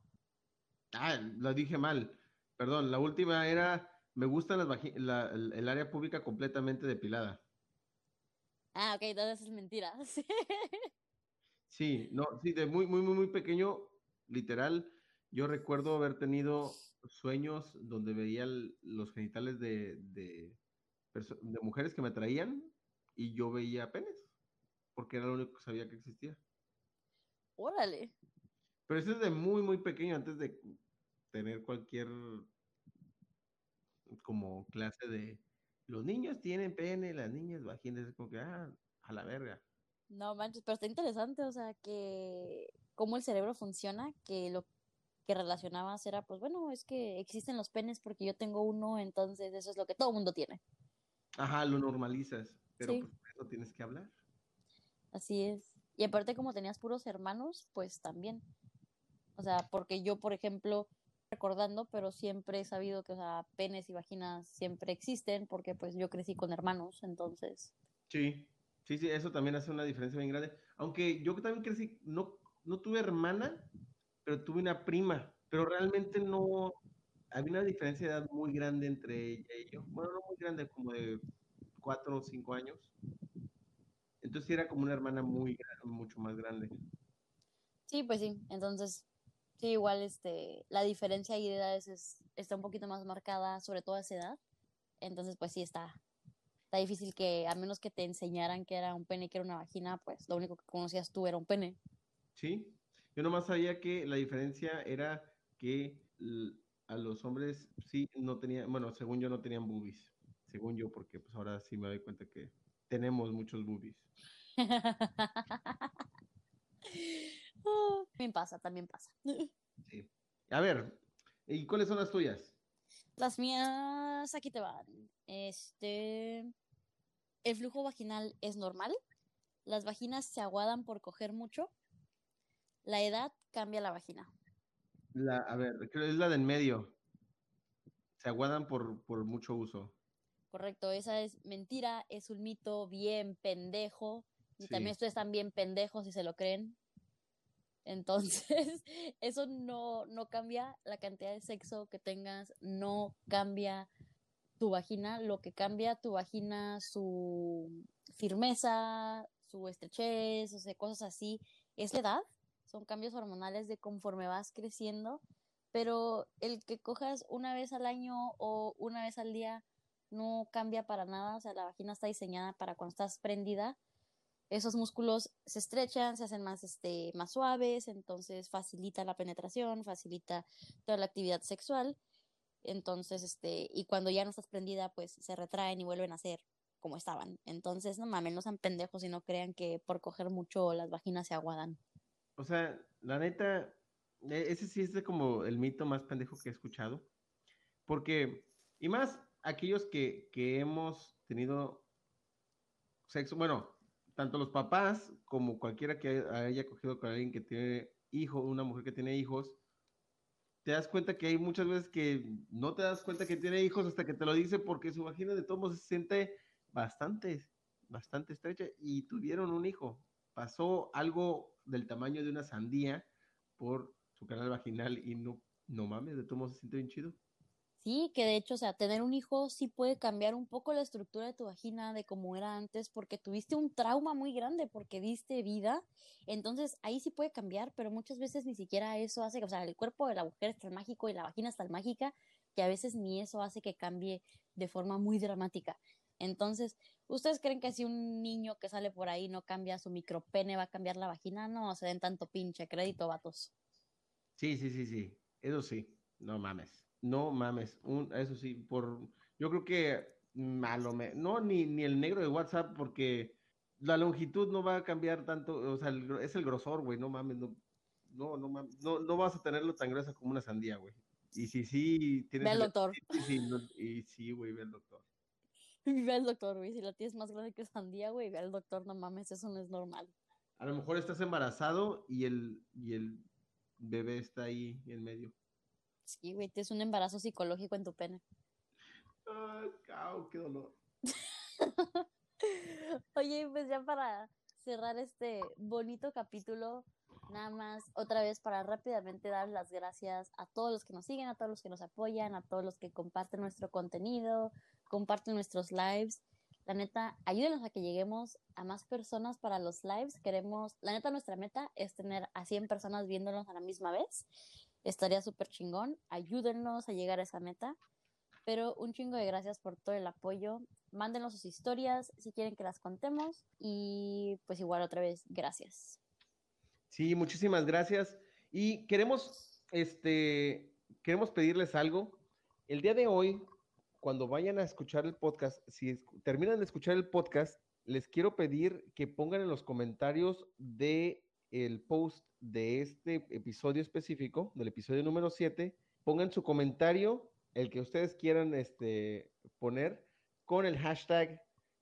Ah, lo dije mal. Perdón, la última era me gusta las la, el área pública completamente depilada. Ah, ok, entonces es mentira. Sí. no, sí, de muy, muy, muy, muy pequeño, literal, yo recuerdo haber tenido sueños donde veía los genitales de, de, de mujeres que me traían y yo veía penes, porque era lo único que sabía que existía. Órale. Pero eso es de muy, muy pequeño, antes de tener cualquier como clase de los niños tienen pene, las niñas vaginas, es como que, ah, a la verga. No manches, pero está interesante, o sea, que cómo el cerebro funciona, que lo que relacionabas era, pues bueno, es que existen los penes porque yo tengo uno, entonces eso es lo que todo mundo tiene. Ajá, lo normalizas, pero pues por eso tienes que hablar. Así es. Y aparte como tenías puros hermanos, pues también. O sea, porque yo, por ejemplo, recordando, pero siempre he sabido que, o sea, penes y vaginas siempre existen porque pues yo crecí con hermanos, entonces. Sí, sí, sí, eso también hace una diferencia bien grande. Aunque yo también crecí, no, no tuve hermana, pero tuve una prima, pero realmente no, había una diferencia de edad muy grande entre ella y yo. Bueno, no muy grande, como de cuatro o cinco años. Entonces era como una hermana muy, mucho más grande. Sí, pues sí. Entonces, Sí, igual este, la diferencia ahí de edades es, está un poquito más marcada, sobre todo a esa edad. Entonces, pues sí, está, está difícil que, a menos que te enseñaran que era un pene y que era una vagina, pues lo único que conocías tú era un pene. Sí, yo nomás sabía que la diferencia era que a los hombres sí no tenían, bueno, según yo no tenían boobies, según yo, porque pues ahora sí me doy cuenta que tenemos muchos boobies. también pasa, también pasa. Sí. A ver, ¿y cuáles son las tuyas? Las mías, aquí te van. Este, el flujo vaginal es normal. Las vaginas se aguadan por coger mucho. La edad cambia la vagina. La, a ver, es la del medio. Se aguadan por, por mucho uso. Correcto, esa es mentira, es un mito bien pendejo. Y también ustedes están bien pendejos si se lo creen. Entonces, eso no, no cambia la cantidad de sexo que tengas, no cambia tu vagina, lo que cambia tu vagina, su firmeza, su estrechez, o sea, cosas así, es la edad, son cambios hormonales de conforme vas creciendo, pero el que cojas una vez al año o una vez al día no cambia para nada, o sea, la vagina está diseñada para cuando estás prendida, esos músculos se estrechan, se hacen más, este, más suaves, entonces facilita la penetración, facilita toda la actividad sexual. Entonces, este, y cuando ya no estás prendida, pues se retraen y vuelven a ser como estaban. Entonces, no mames, no sean pendejos y no crean que por coger mucho las vaginas se aguadan. O sea, la neta, e, ese sí es como el mito más pendejo que he escuchado. Porque, y más aquellos que, que hemos tenido sexo, bueno, tanto los papás como cualquiera que haya cogido con alguien que tiene hijo, una mujer que tiene hijos, te das cuenta que hay muchas veces que no te das cuenta que tiene hijos hasta que te lo dice porque su vagina de todos se siente bastante, bastante estrecha y tuvieron un hijo. Pasó algo del tamaño de una sandía por su canal vaginal y no, no mames, de todos se siente bien chido. Sí, que de hecho, o sea, tener un hijo sí puede cambiar un poco la estructura de tu vagina de como era antes, porque tuviste un trauma muy grande, porque diste vida, entonces ahí sí puede cambiar, pero muchas veces ni siquiera eso hace, o sea, el cuerpo de la mujer es tan mágico y la vagina es tan mágica que a veces ni eso hace que cambie de forma muy dramática. Entonces, ¿ustedes creen que si un niño que sale por ahí no cambia su micropene va a cambiar la vagina? No, se den tanto pinche crédito, vatos. Sí, sí, sí, sí, eso sí, no mames. No mames, un, eso sí, por, yo creo que malo, me, no, ni, ni el negro de WhatsApp, porque la longitud no va a cambiar tanto, o sea, es el grosor, güey, no mames, no, no, no mames, no, no vas a tenerlo tan gruesa como una sandía, güey. Y si sí tienes... Ve al doctor. y sí, güey, ve al doctor. Ve al doctor, güey, si la tienes más grande que sandía, güey, ve al doctor, no mames, eso no es normal. A lo mejor estás embarazado y el, y el bebé está ahí en medio. Sí, güey, tienes un embarazo psicológico en tu pene. Ay, cao, qué dolor. Oye, pues ya para cerrar este bonito capítulo, nada más otra vez para rápidamente dar las gracias a todos los que nos siguen, a todos los que nos apoyan, a todos los que comparten nuestro contenido, comparten nuestros lives. La neta, ayúdenos a que lleguemos a más personas para los lives. Queremos, la neta, nuestra meta es tener a 100 personas viéndonos a la misma vez. Estaría súper chingón. Ayúdennos a llegar a esa meta. Pero un chingo de gracias por todo el apoyo. Mándenos sus historias si quieren que las contemos. Y pues igual otra vez, gracias. Sí, muchísimas gracias. Y queremos, este, queremos pedirles algo. El día de hoy, cuando vayan a escuchar el podcast, si terminan de escuchar el podcast, les quiero pedir que pongan en los comentarios de el post de este episodio específico, del episodio número 7, pongan su comentario el que ustedes quieran este, poner con el hashtag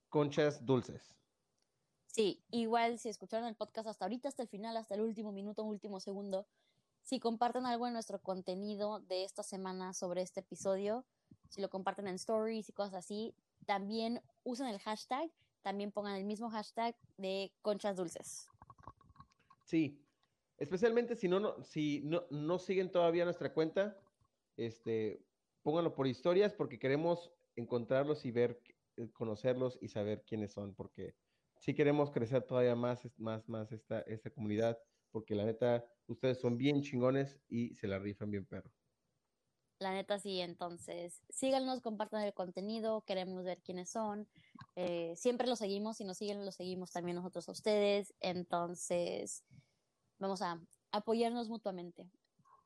conchas dulces. Sí, igual si escucharon el podcast hasta ahorita, hasta el final, hasta el último minuto, último segundo, si comparten algo en nuestro contenido de esta semana sobre este episodio, si lo comparten en stories y cosas así, también usen el hashtag, también pongan el mismo hashtag de conchas dulces. Sí, especialmente si no, no si no, no siguen todavía nuestra cuenta, este, pónganlo por historias porque queremos encontrarlos y ver, eh, conocerlos y saber quiénes son, porque sí queremos crecer todavía más, más, más esta, esta comunidad, porque la neta, ustedes son bien chingones y se la rifan bien perro. La neta sí, entonces síganos, compartan el contenido, queremos ver quiénes son. Eh, siempre los seguimos, si nos siguen, los seguimos también nosotros a ustedes. Entonces, vamos a apoyarnos mutuamente.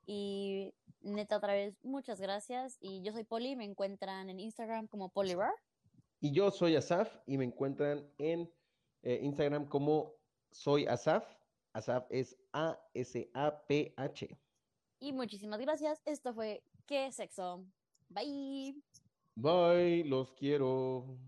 Y neta, otra vez, muchas gracias. Y yo soy Poli, me encuentran en Instagram como Polibar. Y yo soy Asaf y me encuentran en eh, Instagram como soy Asaf. Asaf es A-S-A-P-H. Y muchísimas gracias. Esto fue ¿Qué sexo? Bye. Bye, los quiero.